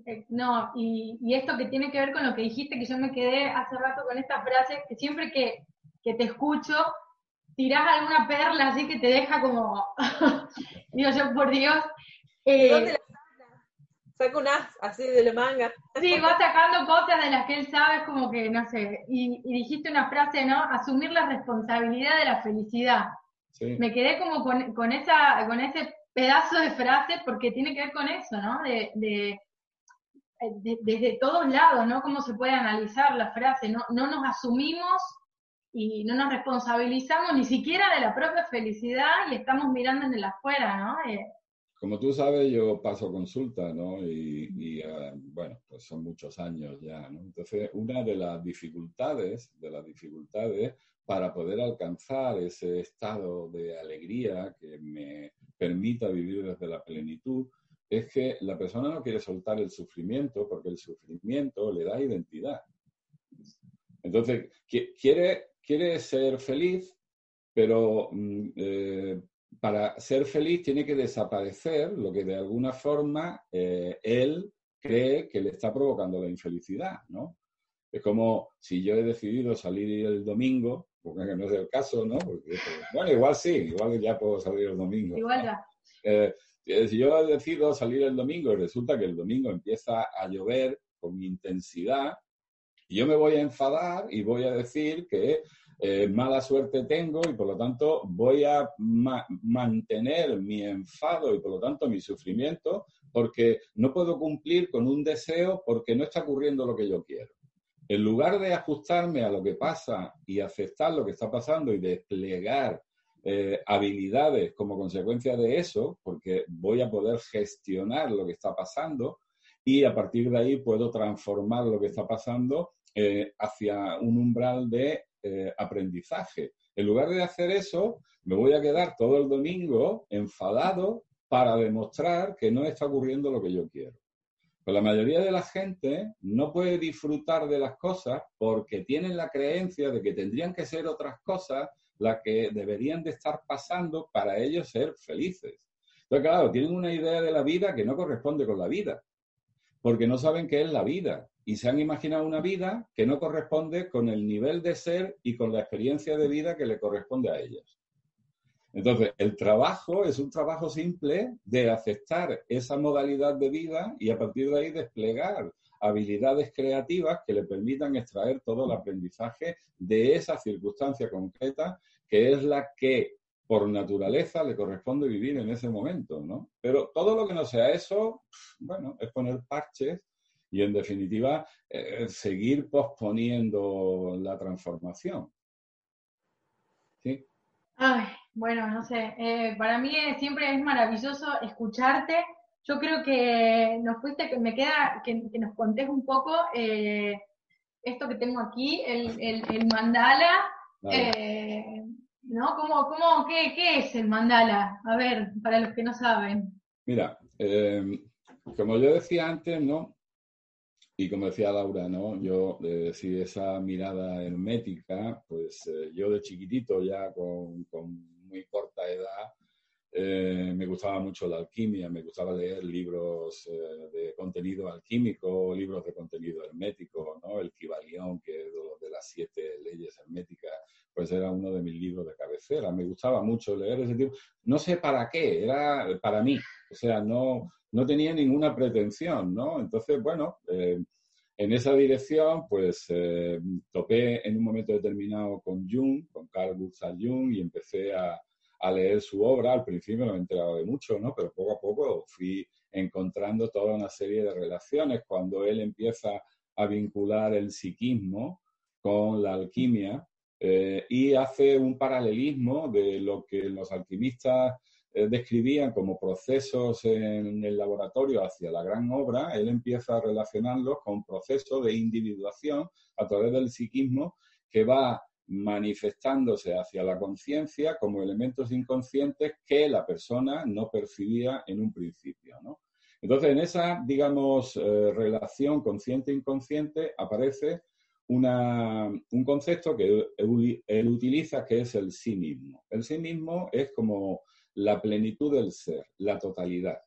¿eh? No, y, y, esto que tiene que ver con lo que dijiste, que yo me quedé hace rato con esta frase, que siempre que, que te escucho, tirás alguna perla así que te deja como, digo yo, por Dios. Eh, ¿Dónde la Saca un as así de la manga. Sí, va sacando cosas de las que él sabe, como que, no sé, y, dijiste una frase, ¿no? Asumir la responsabilidad de la felicidad. Me quedé como con, con, esa, con ese pedazo de frase porque tiene que ver con eso, ¿no? De, de, desde todos lados, ¿no? Cómo se puede analizar la frase, ¿no? No nos asumimos y no nos responsabilizamos ni siquiera de la propia felicidad y estamos mirando en el afuera, ¿no? Eh, como tú sabes, yo paso consulta, ¿no? Y, ah, bueno, pues son muchos años ya, ¿no? Entonces, una de las dificultades, de las dificultades para poder alcanzar ese estado de alegría que me permita vivir desde la plenitud, es que la persona no quiere soltar el sufrimiento porque el sufrimiento le da identidad. Entonces, quiere, quiere ser feliz, pero mm, eh, para ser feliz tiene que desaparecer lo que de alguna forma eh, él cree que le está provocando la infelicidad, ¿no? Es como si yo he decidido salir el domingo, porque no es el caso, ¿no? bueno, igual sí, igual ya puedo salir el domingo. Igual ya. Eh, si yo decido salir el domingo y resulta que el domingo empieza a llover con intensidad, yo me voy a enfadar y voy a decir que eh, mala suerte tengo y por lo tanto voy a mantener mi enfado y por lo tanto mi sufrimiento porque no puedo cumplir con un deseo porque no está ocurriendo lo que yo quiero. En lugar de ajustarme a lo que pasa y aceptar lo que está pasando y desplegar eh, habilidades como consecuencia de eso, porque voy a poder gestionar lo que está pasando y a partir de ahí puedo transformar lo que está pasando eh, hacia un umbral de eh, aprendizaje. En lugar de hacer eso, me voy a quedar todo el domingo enfadado para demostrar que no está ocurriendo lo que yo quiero. Pues la mayoría de la gente no puede disfrutar de las cosas porque tienen la creencia de que tendrían que ser otras cosas las que deberían de estar pasando para ellos ser felices. Entonces, claro, tienen una idea de la vida que no corresponde con la vida, porque no saben qué es la vida y se han imaginado una vida que no corresponde con el nivel de ser y con la experiencia de vida que le corresponde a ellos. Entonces, el trabajo es un trabajo simple de aceptar esa modalidad de vida y a partir de ahí desplegar habilidades creativas que le permitan extraer todo el aprendizaje de esa circunstancia concreta que es la que por naturaleza le corresponde vivir en ese momento, ¿no? Pero todo lo que no sea eso, bueno, es poner parches y en definitiva eh, seguir posponiendo la transformación. ¿Sí? Ay, bueno, no sé, eh, para mí siempre es maravilloso escucharte. Yo creo que nos fuiste, que me queda que, nos contés un poco eh, esto que tengo aquí, el, mandala. ¿No? ¿Cómo, cómo, qué, ¿Qué es el mandala? A ver, para los que no saben. Mira, como yo decía antes, ¿no? Y como decía Laura, ¿no? Yo, eh, si esa mirada hermética, pues eh, yo de chiquitito, ya con, muy corta edad, eh, me gustaba mucho la alquimia, me gustaba leer libros de contenido alquímico, libros de contenido hermético, ¿no? El Kibalión, que es de las siete leyes herméticas, pues era uno de mis libros de cabecera. Me gustaba mucho leer ese tipo. No sé para qué, era para mí. O sea, no, no tenía ninguna pretensión, ¿no? Entonces, bueno, eh, en esa dirección, pues eh, topé en un momento determinado con Jung, con Carl Gustav Jung, y empecé a, leer su obra. Al principio no me enteraba de mucho, ¿no? Pero poco a poco fui encontrando toda una serie de relaciones cuando él empieza a vincular el psiquismo con la alquimia eh, y hace un paralelismo de lo que los alquimistas eh, describían como procesos en el laboratorio hacia la gran obra, él empieza a relacionarlos con procesos de individuación a través del psiquismo que va manifestándose hacia la conciencia como elementos inconscientes que la persona no percibía en un principio. Entonces, en esa, digamos, eh, relación consciente-inconsciente aparece un concepto que él utiliza que es el sí mismo. El sí mismo es como la plenitud del ser, la totalidad.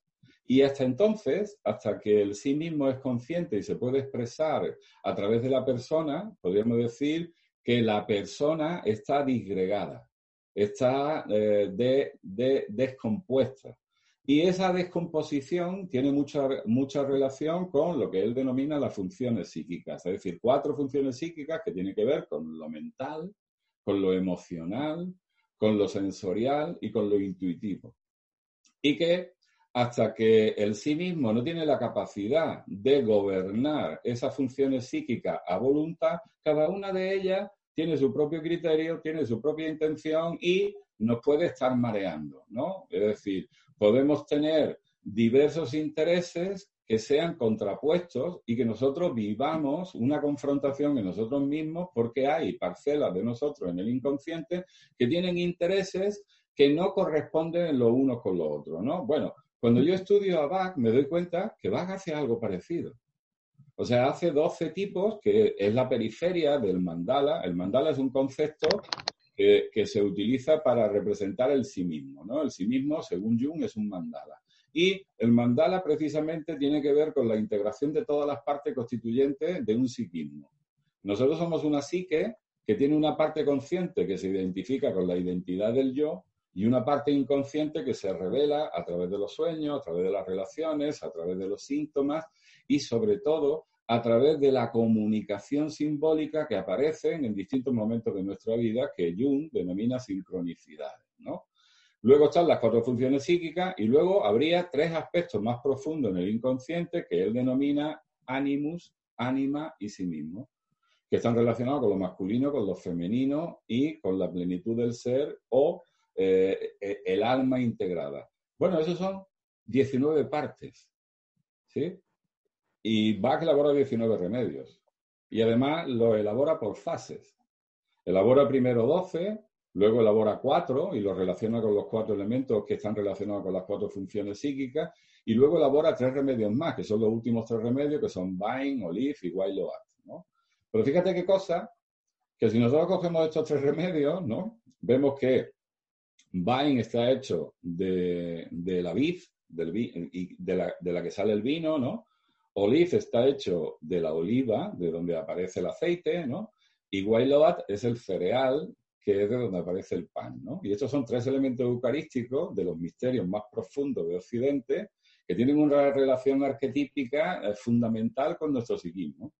Y hasta entonces, hasta que el sí mismo es consciente y se puede expresar a través de la persona, podríamos decir que la persona está disgregada, está eh, de, descompuesta. Y esa descomposición tiene mucha, mucha relación con lo que él denomina las funciones psíquicas, es decir, cuatro funciones psíquicas que tienen que ver con lo mental, con lo emocional, con lo sensorial y con lo intuitivo. Y que hasta que el sí mismo no tiene la capacidad de gobernar esas funciones psíquicas a voluntad, cada una de ellas tiene su propio criterio, tiene su propia intención y nos puede estar mareando, ¿no? Es decir, podemos tener diversos intereses que sean contrapuestos y que nosotros vivamos una confrontación en nosotros mismos porque hay parcelas de nosotros en el inconsciente que tienen intereses que no corresponden los unos con los otros, ¿no? Bueno, cuando yo estudio a Bach me doy cuenta que Bach hace algo parecido. O sea, hace 12 tipos, que es la periferia del mandala. El mandala es un concepto que, se utiliza para representar el sí mismo, ¿no? El sí mismo, según Jung, es un mandala. Y el mandala precisamente tiene que ver con la integración de todas las partes constituyentes de un psiquismo. Nosotros somos una psique que tiene una parte consciente que se identifica con la identidad del yo y una parte inconsciente que se revela a través de los sueños, a través de las relaciones, a través de los síntomas y sobre todo a través de la comunicación simbólica que aparece en distintos momentos de nuestra vida que Jung denomina sincronicidades, ¿no? Luego están las cuatro funciones psíquicas y luego habría tres aspectos más profundos en el inconsciente que él denomina animus, ánima y sí mismo, que están relacionados con lo masculino, con lo femenino y con la plenitud del ser o eh, eh, el alma integrada. Bueno, esos son 19 partes, ¿sí? Y Bach elabora 19 remedios y además lo elabora por fases. Elabora primero 12, Luego elabora cuatro y lo relaciona con los cuatro elementos que están relacionados con las cuatro funciones psíquicas. Y luego elabora tres remedios más, que son los últimos tres remedios, que son Bain, Olive y Wailoat. ¿no? Pero fíjate qué cosa, que si nosotros cogemos estos tres remedios, ¿no? vemos que Bain está hecho de, la vid, del, y de, la, de la que sale el vino, ¿no? Olive está hecho de la oliva, de donde aparece el aceite, ¿no? Y Wailoat es el cereal que es de donde aparece el pan. ¿no? Y estos son tres elementos eucarísticos de los misterios más profundos de Occidente que tienen una relación arquetípica eh, fundamental con nuestro psiquismo.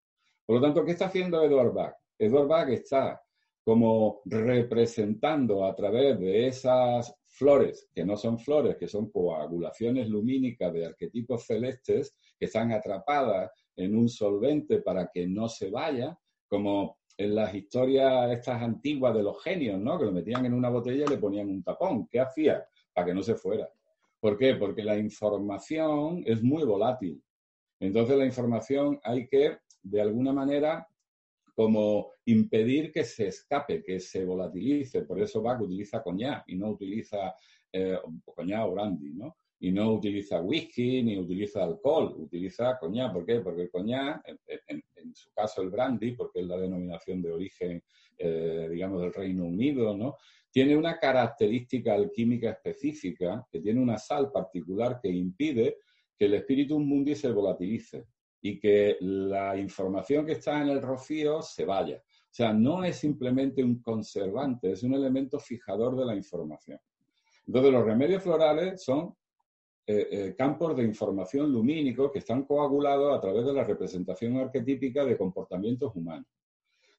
Por lo tanto, ¿qué está haciendo Edward Bach? Edward Bach está como representando a través de esas flores, que no son flores, que son coagulaciones lumínicas de arquetipos celestes que están atrapadas en un solvente para que no se vaya, como en las historias estas antiguas de los genios, ¿no? Que lo metían en una botella y le ponían un tapón. ¿Qué hacía? Para que no se fuera. ¿Por qué? Porque la información es muy volátil. Entonces la información hay que, de alguna manera, como impedir que se escape, que se volatilice. Por eso Bach utiliza coñac y no utiliza eh, coñac o brandy, ¿no? y no utiliza whisky ni utiliza alcohol, utiliza coñac. ¿Por qué? Porque el coñac, en, su caso el brandy, porque es la denominación de origen, eh, digamos, del Reino Unido, ¿no? Tiene una característica alquímica específica, que tiene una sal particular que impide que el espíritu mundi se volatilice y que la información que está en el rocío se vaya. O sea, no es simplemente un conservante, es un elemento fijador de la información. Entonces, los remedios florales son eh, eh, campos de información lumínicos que están coagulados a través de la representación arquetípica de comportamientos humanos.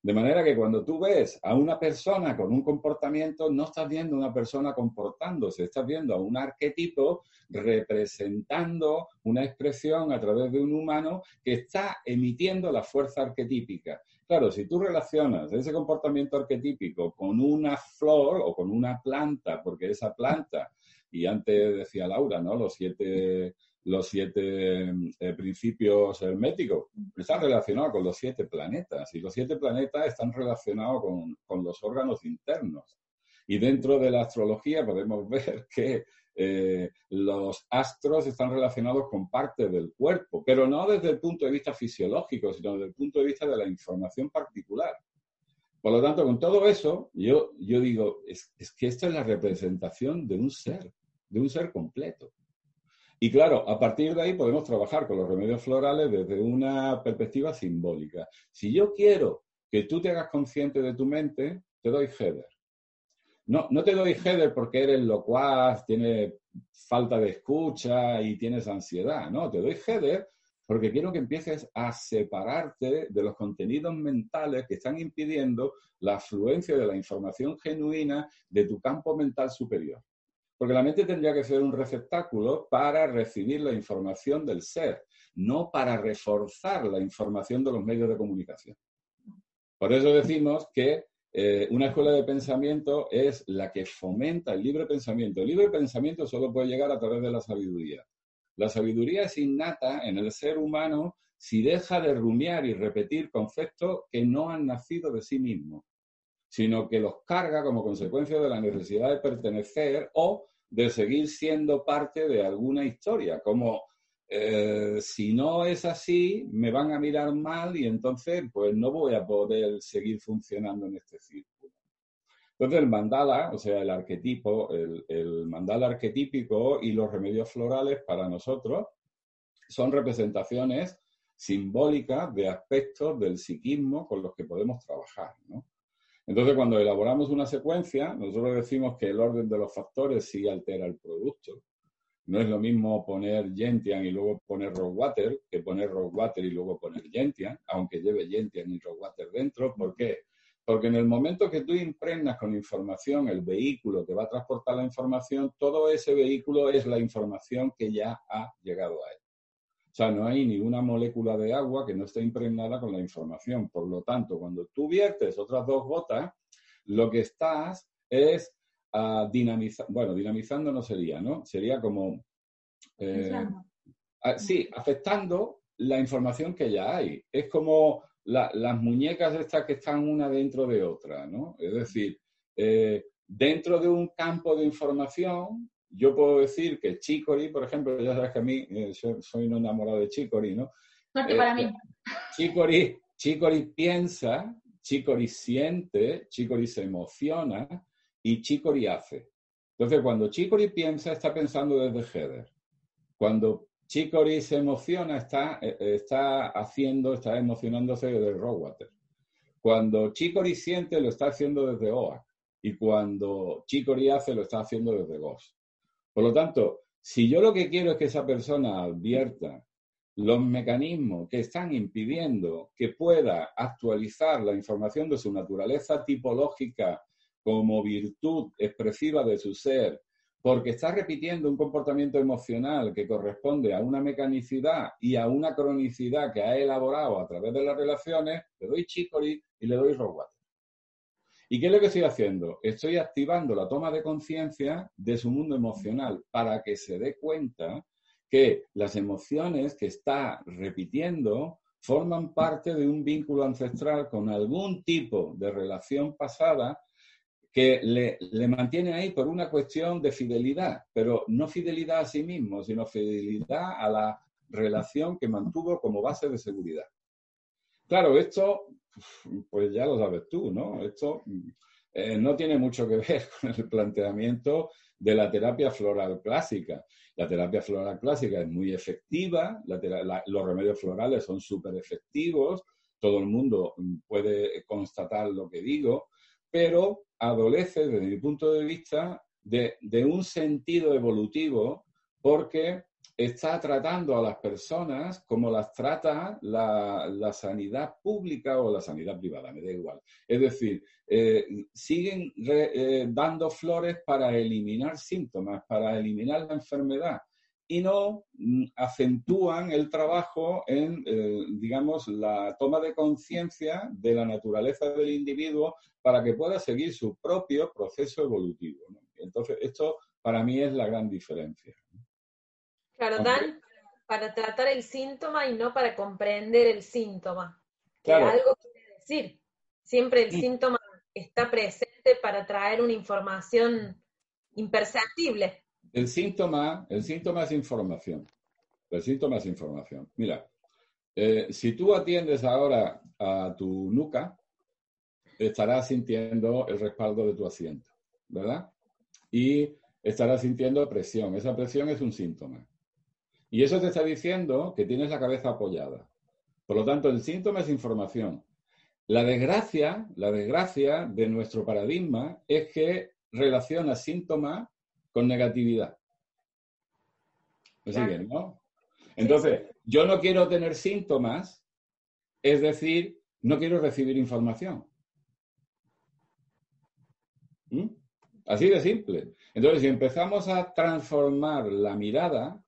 De manera que cuando tú ves a una persona con un comportamiento, no estás viendo a una persona comportándose, estás viendo a un arquetipo representando una expresión a través de un humano que está emitiendo la fuerza arquetípica. Claro, si tú relacionas ese comportamiento arquetípico con una flor o con una planta, porque esa planta, y antes decía Laura, ¿no? Los siete los siete eh, principios herméticos están relacionados con los siete planetas y los siete planetas están relacionados con, los órganos internos. Y dentro de la astrología podemos ver que eh, los astros están relacionados con parte del cuerpo, pero no desde el punto de vista fisiológico, sino desde el punto de vista de la información particular. Por lo tanto, con todo eso, yo, yo digo, es, es que esto es la representación de un ser, de un ser completo. Y claro, a partir de ahí podemos trabajar con los remedios florales desde una perspectiva simbólica. Si yo quiero que tú te hagas consciente de tu mente, te doy header. No, no te doy header porque eres locuaz, tienes falta de escucha y tienes ansiedad. No, te doy header porque quiero que empieces a separarte de los contenidos mentales que están impidiendo la afluencia de la información genuina de tu campo mental superior. Porque la mente tendría que ser un receptáculo para recibir la información del ser, no para reforzar la información de los medios de comunicación. Por eso decimos que eh, una escuela de pensamiento es la que fomenta el libre pensamiento. El libre pensamiento solo puede llegar a través de la sabiduría. La sabiduría es innata en el ser humano si deja de rumiar y repetir conceptos que no han nacido de sí mismo sino que los carga como consecuencia de la necesidad de pertenecer o de seguir siendo parte de alguna historia, como eh, si no es así, me van a mirar mal y entonces pues no voy a poder seguir funcionando en este círculo. Entonces el mandala, o sea, el arquetipo, el, el mandala arquetípico y los remedios florales para nosotros son representaciones simbólicas de aspectos del psiquismo con los que podemos trabajar. ¿no? Entonces, cuando elaboramos una secuencia, nosotros decimos que el orden de los factores sí altera el producto. No es lo mismo poner Gentian y luego poner Rockwater que poner Rockwater y luego poner Gentian, aunque lleve Gentian y Rockwater dentro. ¿Por qué? Porque en el momento que tú impregnas con información el vehículo que va a transportar la información, todo ese vehículo es la información que ya ha llegado a él. O sea, no hay ninguna molécula de agua que no esté impregnada con la información. Por lo tanto, cuando tú viertes otras dos gotas, lo que estás es uh, dinamizando, bueno, dinamizando no sería, ¿no? Sería como... Eh, sí, afectando la información que ya hay. Es como las muñecas estas que están una dentro de otra, ¿no? Es decir, eh, dentro de un campo de información yo puedo decir que Chicory, por ejemplo, ya sabes que a mí eh, soy un enamorado de Chicory, ¿no? Suerte para mí. Eh, Chicory, piensa, Chicory siente, Chicory se emociona y Chicory hace. Entonces, cuando Chicory piensa, está pensando desde Heather. Cuando Chicory se emociona, está, eh, está haciendo, está emocionándose desde Rockwater. Cuando Chicory siente, lo está haciendo desde OAK. Y cuando Chicory hace, lo está haciendo desde Ghost. Por lo tanto, si yo lo que quiero es que esa persona advierta los mecanismos que están impidiendo que pueda actualizar la información de su naturaleza tipológica como virtud expresiva de su ser, porque está repitiendo un comportamiento emocional que corresponde a una mecanicidad y a una cronicidad que ha elaborado a través de las relaciones, le doy chicory y le doy roguate. ¿Y qué es lo que estoy haciendo? Estoy activando la toma de conciencia de su mundo emocional para que se dé cuenta que las emociones que está repitiendo forman parte de un vínculo ancestral con algún tipo de relación pasada que le, mantiene ahí por una cuestión de fidelidad, pero no fidelidad a sí mismo, sino fidelidad a la relación que mantuvo como base de seguridad. Claro, esto pues ya lo sabes tú, ¿no? Esto eh, no tiene mucho que ver con el planteamiento de la terapia floral clásica. La terapia floral clásica es muy efectiva, los remedios florales son súper efectivos, todo el mundo puede constatar lo que digo, pero adolece, desde mi punto de vista, de un sentido evolutivo porque está tratando a las personas como las trata la, sanidad pública o la sanidad privada, me da igual. Es decir, eh, siguen eh, dando flores para eliminar síntomas, para eliminar la enfermedad y no mm, acentúan el trabajo en, eh, digamos, la toma de conciencia de la naturaleza del individuo para que pueda seguir su propio proceso evolutivo. Entonces, esto para mí es la gran diferencia. Claro, dan para tratar el síntoma y no para comprender el síntoma. Claro. algo quiere decir. Siempre el síntoma está presente para traer una información imperceptible. El síntoma, el síntoma es información. El síntoma es información. Mira, eh, si tú atiendes ahora a tu nuca, estarás sintiendo el respaldo de tu asiento, ¿verdad? Y estarás sintiendo presión. Esa presión es un síntoma. Y eso te está diciendo que tienes la cabeza apoyada. Por lo tanto, el síntoma es información. La desgracia, la desgracia de nuestro paradigma es que relaciona síntoma con negatividad. ¿Me siguen, no? Entonces, yo no quiero tener síntomas, es decir, no quiero recibir información. ¿Mm? Así de simple. Entonces, si empezamos a transformar la mirada,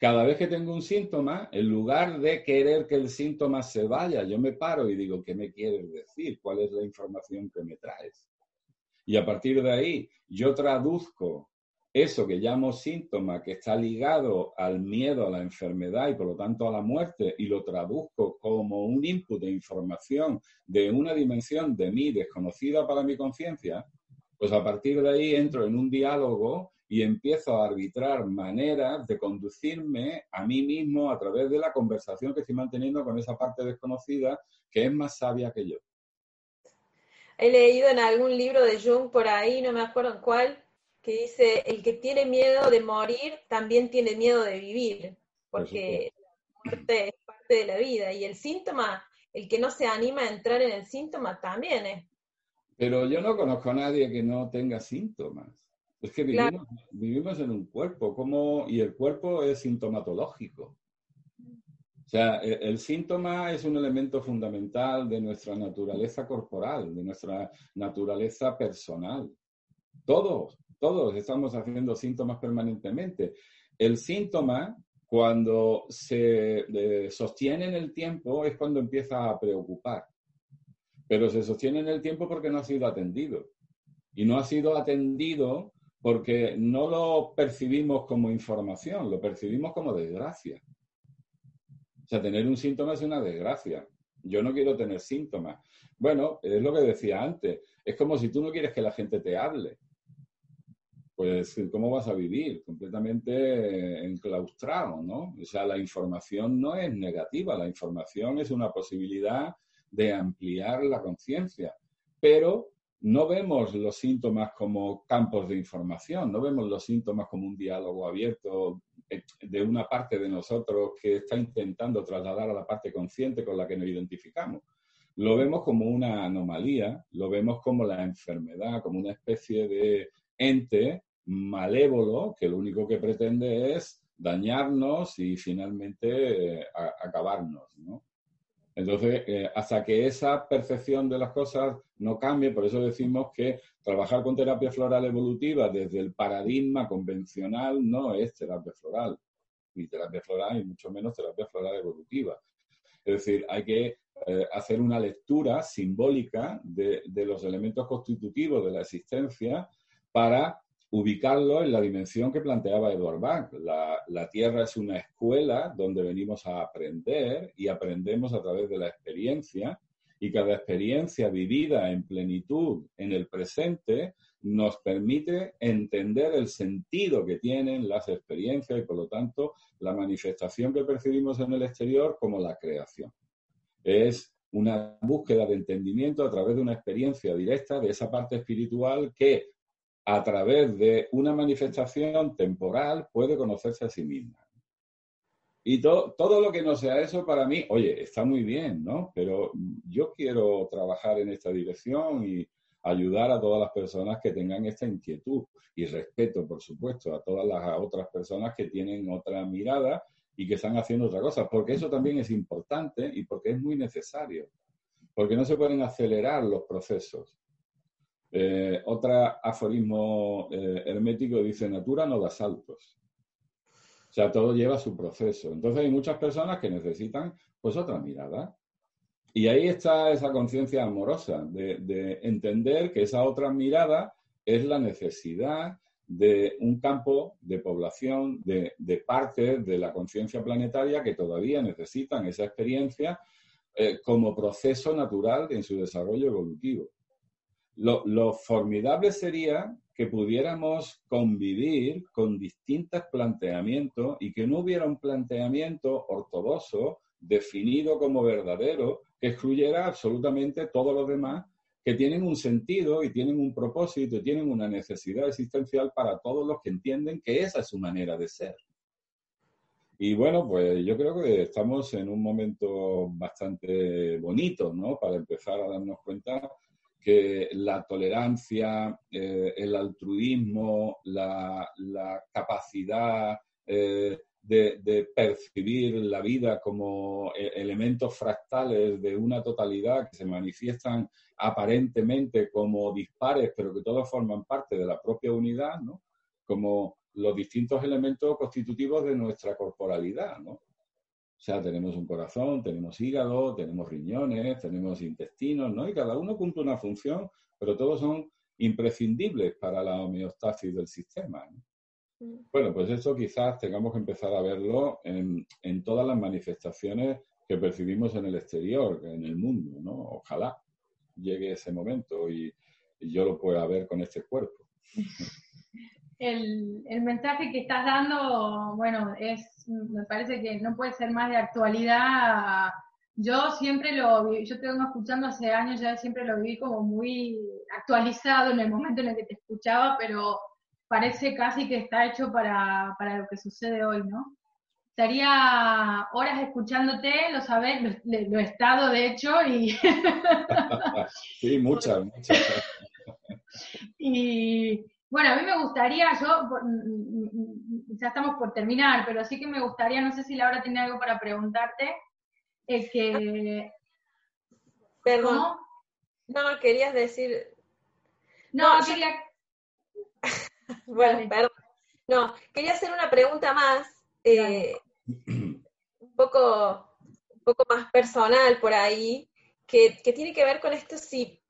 cada vez que tengo un síntoma, en lugar de querer que el síntoma se vaya, yo me paro y digo, ¿qué me quieres decir? ¿Cuál es la información que me traes? Y a partir de ahí, yo traduzco eso que llamo síntoma, que está ligado al miedo a la enfermedad y por lo tanto a la muerte, y lo traduzco como un input de información de una dimensión de mí desconocida para mi conciencia, pues a partir de ahí entro en un diálogo y empiezo a arbitrar maneras de conducirme a mí mismo a través de la conversación que estoy manteniendo con esa parte desconocida que es más sabia que yo. He leído en algún libro de Jung por ahí, no me acuerdo en cuál, que dice, el que tiene miedo de morir también tiene miedo de vivir, porque la muerte es parte de la vida y el síntoma, el que no se anima a entrar en el síntoma también es pero yo no conozco a nadie que no tenga síntomas. Es que vivimos, en un cuerpo como, y el cuerpo es sintomatológico. O sea, el, el, síntoma es un elemento fundamental de nuestra naturaleza corporal, de nuestra naturaleza personal. Todos, todos estamos haciendo síntomas permanentemente. El síntoma, cuando se eh, sostiene en el tiempo, es cuando empieza a preocupar pero se sostiene en el tiempo porque no ha sido atendido. Y no ha sido atendido porque no lo percibimos como información, lo percibimos como desgracia. O sea, tener un síntoma es una desgracia. Yo no quiero tener síntomas. Bueno, es lo que decía antes. Es como si tú no quieres que la gente te hable. Pues, ¿cómo vas a vivir? Completamente enclaustrado, ¿no? O sea, la información no es negativa, la información es una posibilidad de ampliar la conciencia, pero no vemos los síntomas como campos de información, no vemos los síntomas como un diálogo abierto eh, de una parte de nosotros que está intentando trasladar a la parte consciente con la que nos identificamos. Lo vemos como una anomalía, lo vemos como la enfermedad, como una especie de ente malévolo que lo único que pretende es dañarnos y finalmente eh, acabarnos. ¿no? Entonces, eh, hasta que esa percepción de las cosas no cambie, por eso decimos que trabajar con terapia floral evolutiva desde el paradigma convencional no es terapia floral, ni terapia floral, y mucho menos terapia floral evolutiva. Es decir, hay que eh, hacer una lectura simbólica de, de los elementos constitutivos de la existencia para ubicarlo en la dimensión que planteaba Edward Bach. La, Tierra es una escuela donde venimos a aprender y aprendemos a través de la experiencia y cada experiencia vivida en plenitud en el presente nos permite entender el sentido que tienen las experiencias y por lo tanto la manifestación que percibimos en el exterior como la creación. Es una búsqueda de entendimiento a través de una experiencia directa de esa parte espiritual que a través de una manifestación temporal puede conocerse a sí misma. Y todo lo que no sea eso para mí, oye, está muy bien, ¿no? Pero yo quiero trabajar en esta dirección y ayudar a todas las personas que tengan esta inquietud y respeto, por supuesto, a todas las otras personas que tienen otra mirada y que están haciendo otra cosa, porque eso también es importante y porque es muy necesario, porque no se pueden acelerar los procesos. Eh, otro aforismo eh, hermético dice, natura no da saltos. O sea, todo lleva su proceso. Entonces hay muchas personas que necesitan pues otra mirada. Y ahí está esa conciencia amorosa de, entender que esa otra mirada es la necesidad de un campo de población, de, partes de la conciencia planetaria que todavía necesitan esa experiencia eh, como proceso natural en su desarrollo evolutivo. Lo, formidable sería que pudiéramos convivir con distintos planteamientos y que no hubiera un planteamiento ortodoxo definido como verdadero que excluyera absolutamente todo lo demás que tienen un sentido y tienen un propósito y tienen una necesidad existencial para todos los que entienden que esa es su manera de ser. Y bueno, pues yo creo que estamos en un momento bastante bonito, ¿no? Para empezar a darnos cuenta que la tolerancia, eh, el altruismo, la, capacidad eh, de, percibir la vida como eh, elementos fractales de una totalidad que se manifiestan aparentemente como dispares, pero que todos forman parte de la propia unidad, ¿no? como los distintos elementos constitutivos de nuestra corporalidad. ¿no? O sea, tenemos un corazón, tenemos hígado, tenemos riñones, tenemos intestinos, ¿no? Y cada uno cumple una función, pero todos son imprescindibles para la homeostasis del sistema. Mm. Bueno, pues eso quizás tengamos que empezar a verlo en, en, todas las manifestaciones que percibimos en el exterior, en el mundo, ¿no? Ojalá llegue ese momento y, y yo lo pueda ver con este cuerpo. el, el, mensaje que estás dando, bueno, es, me parece que no puede ser más de actualidad. Yo siempre lo yo te vengo escuchando hace años, ya siempre lo viví como muy actualizado en el momento en el que te escuchaba, pero parece casi que está hecho para, para lo que sucede hoy, ¿no? Estaría horas escuchándote, lo sabes, lo, lo, he estado de hecho y... sí, muchas, muchas. y, bueno, a mí me gustaría, yo, mm, mm, mm, ya estamos por terminar, pero sí que me gustaría, no sé si Laura tiene algo para preguntarte, es que... Perdón. No, querías decir... No, quería... bueno, perdón. No, quería hacer una pregunta más, eh, un, poco, un poco más personal por ahí, que, que tiene que ver con esto si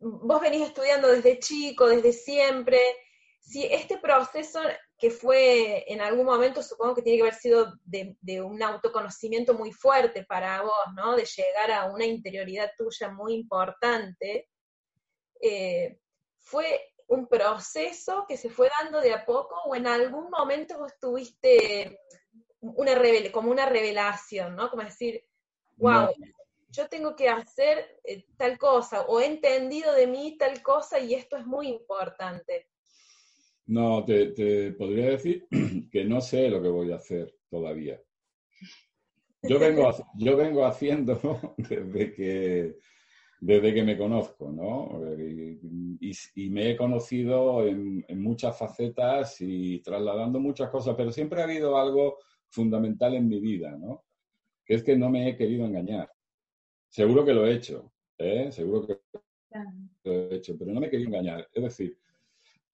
vos venís estudiando desde chico, desde siempre, si este proceso que fue en algún momento, supongo que tiene que haber sido de, un autoconocimiento muy fuerte para vos, ¿no? De llegar a una interioridad tuya muy importante, eh, ¿fue un proceso que se fue dando de a poco o en algún momento vos tuviste una como una revelación, ¿no? Como decir, wow, yo tengo que hacer eh, tal cosa o he entendido de mí tal cosa y esto es muy importante. No, te, podría decir que no sé lo que voy a hacer todavía. Yo vengo, yo vengo haciendo desde que, desde que me conozco, ¿no? Y, me he conocido en, en, muchas facetas y trasladando muchas cosas, pero siempre ha habido algo fundamental en mi vida, ¿no? Que es que no me he querido engañar. Seguro que lo he hecho, ¿eh? seguro que lo he hecho, pero no me quería engañar. Es decir,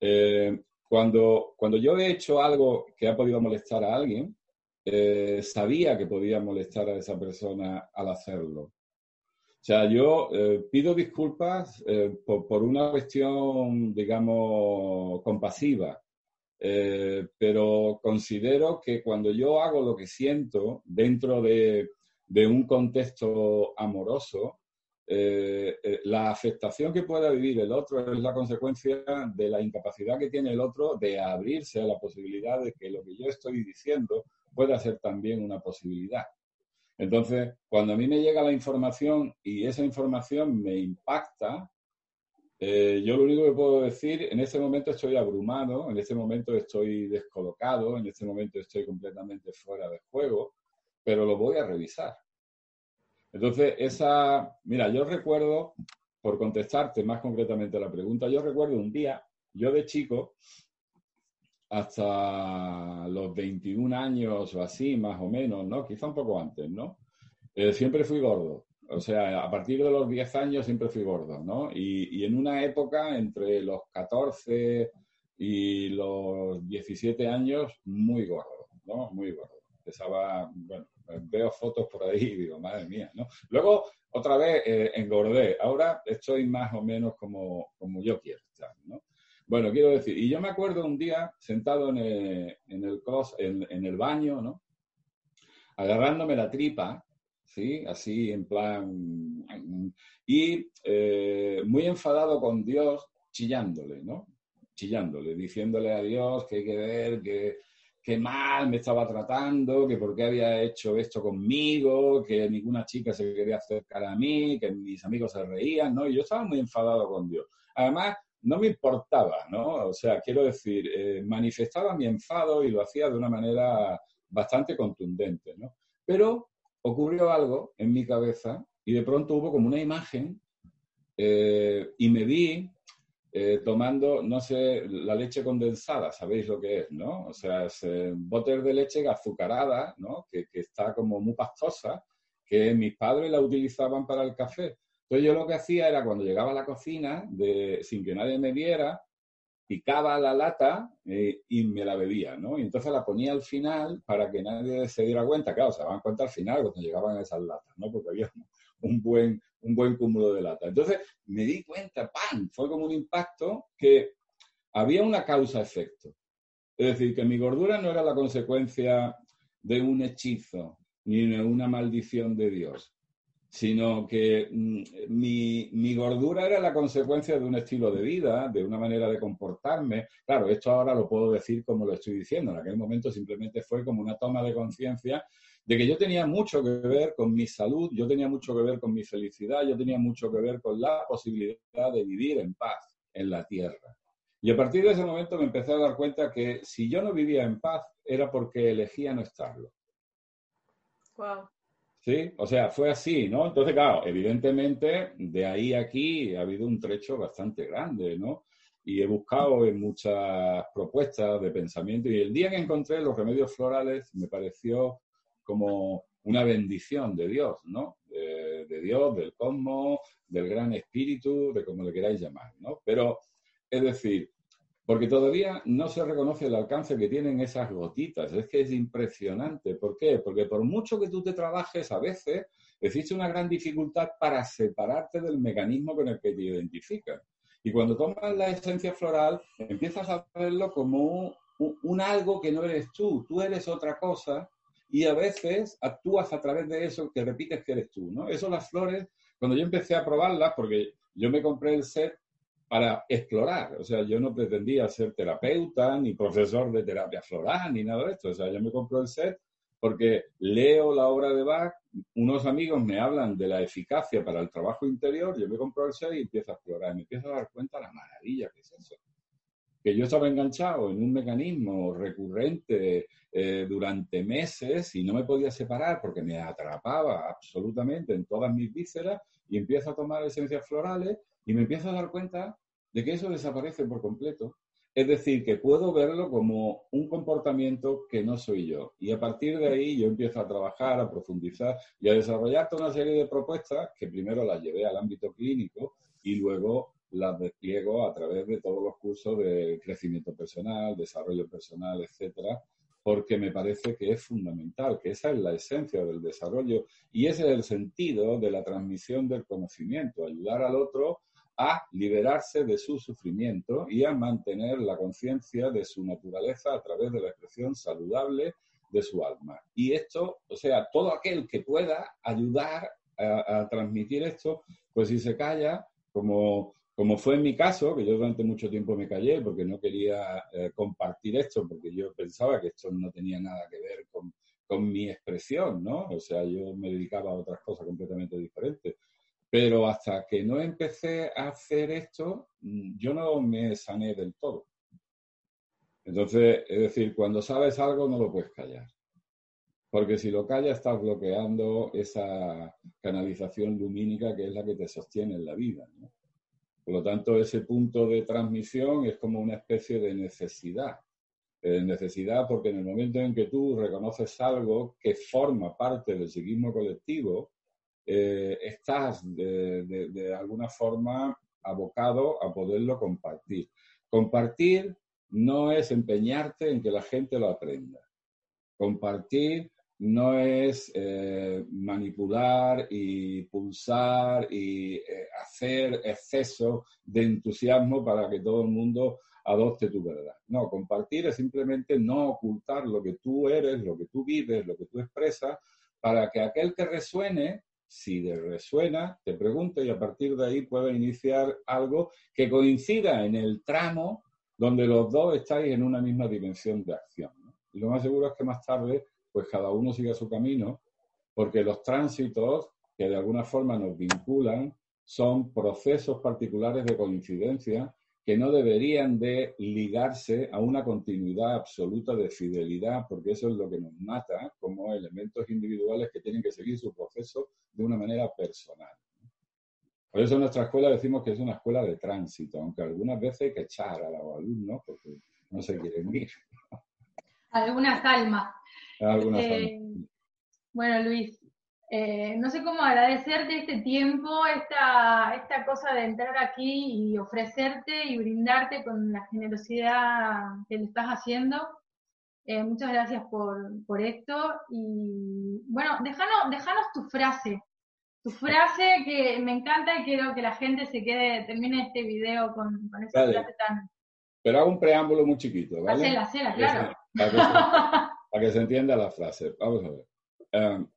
eh, cuando, cuando yo he hecho algo que ha podido molestar a alguien, eh, sabía que podía molestar a esa persona al hacerlo. O sea, yo pido disculpas por, una cuestión, digamos, compasiva, pero considero que cuando yo hago lo que siento dentro de, de un contexto amoroso, eh, eh, la afectación que pueda vivir el otro es la consecuencia de la incapacidad que tiene el otro de abrirse a la posibilidad de que lo que yo estoy diciendo pueda ser también una posibilidad. Entonces, cuando a mí me llega la información y esa información me impacta, eh, yo lo único que puedo decir, en este momento estoy abrumado, en este momento estoy descolocado, en este momento estoy completamente fuera de juego, pero lo voy a revisar. Entonces, esa, mira, yo recuerdo por contestarte más concretamente a la pregunta, yo recuerdo un día, yo de chico, hasta los 21 años o así, más o menos, ¿no? Quizá un poco antes, ¿no? Eh, siempre fui gordo. O sea, a partir de los 10 años siempre fui gordo, ¿no? Y, y, en una época entre los 14 y los 17 años, muy gordo, ¿no? Muy gordo. Empezaba, bueno, veo fotos por ahí y digo, madre mía, ¿no? Luego, otra vez, eh, engordé. Ahora estoy más o menos como, como yo quiero estar, ¿no? Bueno, quiero decir, y yo me acuerdo un día sentado en el, en el, en, el baño, ¿no? Agarrándome la tripa, ¿sí? Así en plan... Y eh, muy enfadado con Dios, chillándole, ¿no? Chillándole, diciéndole a Dios que hay que ver, que, que mal me estaba tratando, que por qué había hecho esto conmigo, que ninguna chica se quería acercar a mí, que mis amigos se reían, ¿no? Y yo estaba muy enfadado con Dios. Además, no me importaba, ¿no? O sea, quiero decir, eh, manifestaba mi enfado y lo hacía de una manera bastante contundente, ¿no? Pero ocurrió algo en mi cabeza y de pronto hubo como una imagen eh, y me vi eh, tomando, no sé, la leche condensada, sabéis lo que es, ¿no? O sea, es botes de leche azucarada, ¿no? Que, que está como muy pastosa, que mis padres la utilizaban para el café. Entonces yo lo que hacía era cuando llegaba a la cocina, de, sin que nadie me viera, picaba la lata eh, y me la bebía, ¿no? Y entonces la ponía al final para que nadie se diera cuenta. Claro, se daban cuenta al final cuando llegaban esas latas, ¿no? Porque había un buen, un buen cúmulo de latas. Entonces me di cuenta, ¡pam! Fue como un impacto que había una causa-efecto. Es decir, que mi gordura no era la consecuencia de un hechizo ni de una maldición de Dios, sino que mm, mi, gordura era la consecuencia de un estilo de vida, de una manera de comportarme. Claro, esto ahora lo puedo decir como lo estoy diciendo, en aquel momento simplemente fue como una toma de conciencia de que yo tenía mucho que ver con mi salud, yo tenía mucho que ver con mi felicidad, yo tenía mucho que ver con la posibilidad de vivir en paz en la tierra. Y a partir de ese momento me empecé a dar cuenta que si yo no vivía en paz era porque elegía no estarlo. Wow. ¿Sí? O sea, fue así, ¿no? Entonces, claro, evidentemente, de ahí a aquí ha habido un trecho bastante grande, ¿no? Y he buscado en muchas propuestas de pensamiento y el día que encontré los remedios florales me pareció como una bendición de Dios, ¿no? De, Dios, del cosmos, del gran espíritu, de como le queráis llamar, ¿no? Pero, es decir, porque todavía no se reconoce el alcance que tienen esas gotitas. Es que es impresionante. ¿Por qué? Porque por mucho que tú te trabajes, a veces existe una gran dificultad para separarte del mecanismo con el que te identificas. Y cuando tomas la esencia floral, empiezas a verlo como un, algo que no eres tú. Tú eres otra cosa y a veces actúas a través de eso que repites que eres tú. ¿no? Eso las flores, cuando yo empecé a probarlas, porque yo me compré el set para explorar. O sea, yo no pretendía ser terapeuta, ni profesor de terapia floral, ni nada de esto. O sea, yo me compro el set porque leo la obra de Bach, unos amigos me hablan de la eficacia para el trabajo interior, yo me compro el set y empiezo a explorar. Y me empiezo a dar cuenta de la maravilla que es eso. Que yo estaba enganchado en un mecanismo recurrente eh, durante meses y no me podía separar porque me atrapaba absolutamente en todas mis vísceras y empiezo a tomar esencias florales y me empiezo a dar cuenta de que eso desaparece por completo. Es decir, que puedo verlo como un comportamiento que no soy yo. Y a partir de ahí yo empiezo a trabajar, a profundizar y a desarrollar toda una serie de propuestas que primero las llevé al ámbito clínico y luego las despliego a través de todos los cursos de crecimiento personal, desarrollo personal, etcétera, porque me parece que es fundamental, que esa es la esencia del desarrollo y ese es el sentido de la transmisión del conocimiento, ayudar al otro a liberarse de su sufrimiento y a mantener la conciencia de su naturaleza a través de la expresión saludable de su alma. Y esto, o sea, todo aquel que pueda ayudar a, transmitir esto, pues si se calla, como, como fue en mi caso, que yo durante mucho tiempo me callé porque no quería eh, compartir esto, porque yo pensaba que esto no tenía nada que ver con, con mi expresión, ¿no? O sea, yo me dedicaba a otras cosas completamente diferentes. Pero hasta que no empecé a hacer esto, mm, yo no me sané del todo. Entonces, es decir, cuando sabes algo no lo puedes callar. porque si lo callas estás bloqueando esa canalización lumínica que es la que te sostiene en la vida. Por lo tanto, ese punto de transmisión es como una especie de necesidad. Eh, necesidad porque en el momento en que tú reconoces algo que forma parte del psiquismo colectivo, eh, estás de alguna forma abocado a poderlo compartir. Compartir no es empeñarte en que la gente lo aprenda. Compartir no es eh, manipular y pulsar y eh, hacer exceso de entusiasmo para que todo el mundo adopte tu verdad. No, compartir es simplemente no ocultar lo que tú eres, lo que tú vives, lo que tú expresas, para que aquel que resuene, si le resuena, te pregunte y a partir de ahí pueda iniciar algo que coincida en el tramo donde los dos estáis en una misma dimensión de acción. Y lo más seguro es que más tarde pues cada uno siga su camino, porque los tránsitos que de alguna forma nos vinculan son procesos particulares de coincidencia que no deberían de ligarse a una continuidad absoluta de fidelidad, porque eso es lo que nos mata como elementos individuales que tienen que seguir su proceso de una manera personal. Por eso en nuestra escuela decimos que es una escuela de tránsito, aunque algunas veces hay que echar a los alumnos porque no se quieren ir. Algunas almas. Eh, bueno, Luis, eh, no sé cómo agradecerte este tiempo, esta, esta cosa de entrar aquí y ofrecerte y brindarte con la generosidad que le estás haciendo. Eh, muchas gracias por, por, esto. Y bueno, déjanos, déjanos tu frase, tu frase que me encanta y quiero que la gente se quede, termine este video con, con esa frase tan... Pero hago un preámbulo muy chiquito, ¿vale? Hacela, hacela, claro. para que se entienda la frase. Vamos a ver. Em,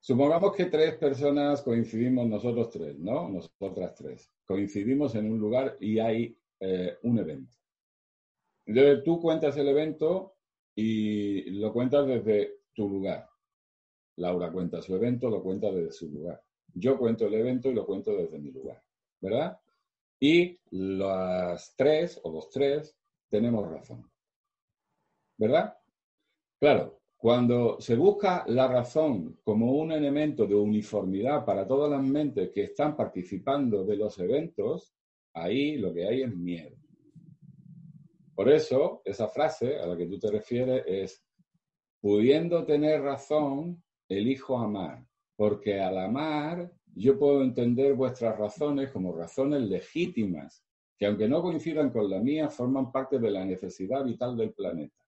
supongamos que tres personas coincidimos, nosotros tres, ¿no? Nosotras tres. Coincidimos en un lugar y hay eh, un evento. Entonces tú cuentas el evento y lo cuentas desde tu lugar. Laura cuenta su evento, lo cuenta desde su lugar. Yo cuento el evento y lo cuento desde mi lugar, ¿verdad? Y las tres o los tres tenemos razón. ¿Verdad? Claro, cuando se busca la razón como un elemento de uniformidad para todas las mentes que están participando de los eventos, ahí lo que hay es miedo. Por eso, esa frase a la que tú te refieres es, pudiendo tener razón, elijo amar, porque al amar yo puedo entender vuestras razones como razones legítimas, que aunque no coincidan con la mía, forman parte de la necesidad vital del planeta.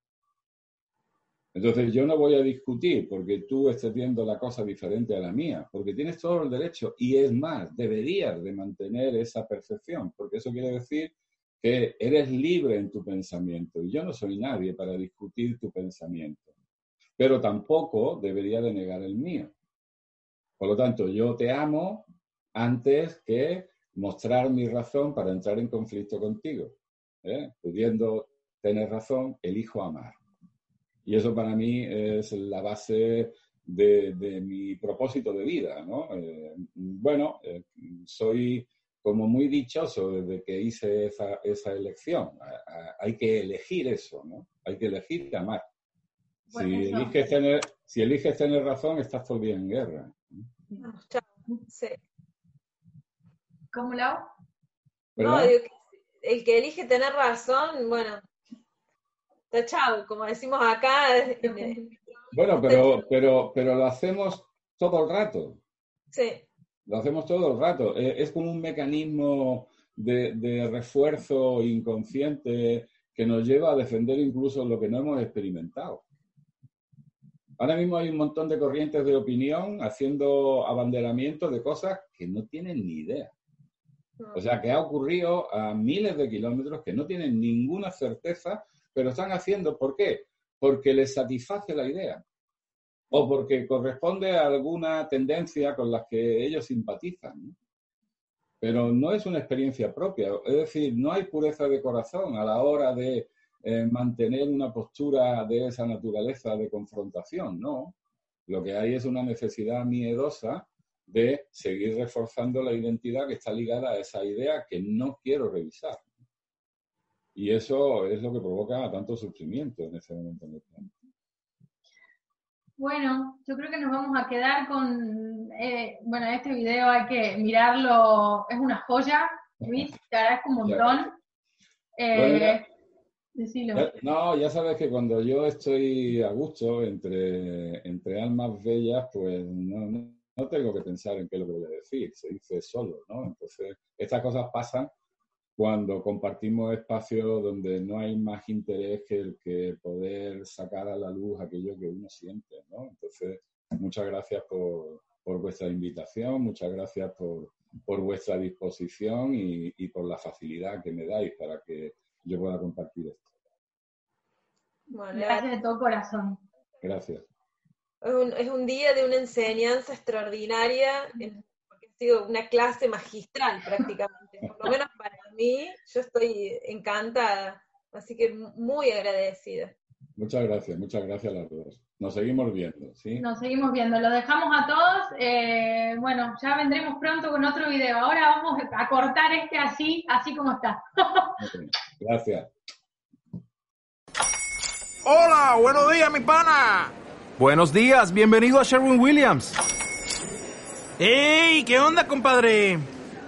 Entonces yo no voy a discutir porque tú estés viendo la cosa diferente a la mía, porque tienes todo el derecho y es más, deberías de mantener esa percepción, porque eso quiere decir que eres libre en tu pensamiento y yo no soy nadie para discutir tu pensamiento, pero tampoco debería de negar el mío. Por lo tanto, yo te amo antes que mostrar mi razón para entrar en conflicto contigo. ¿eh? Pudiendo tener razón, elijo amar. Y eso para mí es la base de, mi propósito de vida, ¿no? Eh, bueno, eh, soy como muy dichoso desde que hice esa, esa elección. hay que elegir eso, ¿no? Hay que elegir amar. si, eliges tener, si eliges tener razón, estás todavía en guerra. Sí. ¿Cómo, Lau? No, el que elige tener razón, bueno, chao, como decimos acá. Bueno, pero, pero, pero lo hacemos todo el rato. Sí. Lo hacemos todo el rato. Eh, es como un mecanismo de, de, refuerzo inconsciente que nos lleva a defender incluso lo que no hemos experimentado. Ahora mismo hay un montón de corrientes de opinión haciendo abanderamiento de cosas que no tienen ni idea. O sea, que ha ocurrido a miles de kilómetros que no tienen ninguna certeza pero están haciendo, ¿por qué? Porque les satisface la idea o porque corresponde a alguna tendencia con la que ellos simpatizan. Pero no es una experiencia propia, es decir, no hay pureza de corazón a la hora de eh, mantener una postura de esa naturaleza de confrontación, no. Lo que hay es una necesidad miedosa de seguir reforzando la identidad que está ligada a esa idea que no quiero revisar. Y eso es lo que provoca tanto sufrimiento en ese momento en el Bueno, yo creo que nos vamos a quedar con, eh, bueno, este video hay que mirarlo, es una joya, Luis, te agradezco un montón. Eh, no, ya sabes que cuando yo estoy a gusto entre, entre almas bellas, pues no, no, tengo que pensar en qué es lo que voy a decir, se dice solo, ¿no? Entonces, estas cosas pasan cuando compartimos espacios donde no hay más interés que el que poder sacar a la luz aquello que uno siente, ¿no? Entonces, muchas gracias por, por vuestra invitación, muchas gracias por, por vuestra disposición y, y, por la facilidad que me dais para que yo pueda compartir esto. gracias de todo corazón. Gracias. Es un, es un día de una enseñanza extraordinaria, porque ha sido una clase magistral prácticamente, por lo menos para mí, yo estoy encantada, así que muy agradecida. Muchas gracias, muchas gracias a las dos. Nos seguimos viendo, ¿sí? Nos seguimos viendo. Lo dejamos a todos. Eh, bueno, ya vendremos pronto con otro video. Ahora vamos a cortar este así, así como está. Gracias. Hola, buenos días, mi pana. Buenos días, bienvenido a Sherwin Williams. ¡Ey! ¿Qué onda, compadre?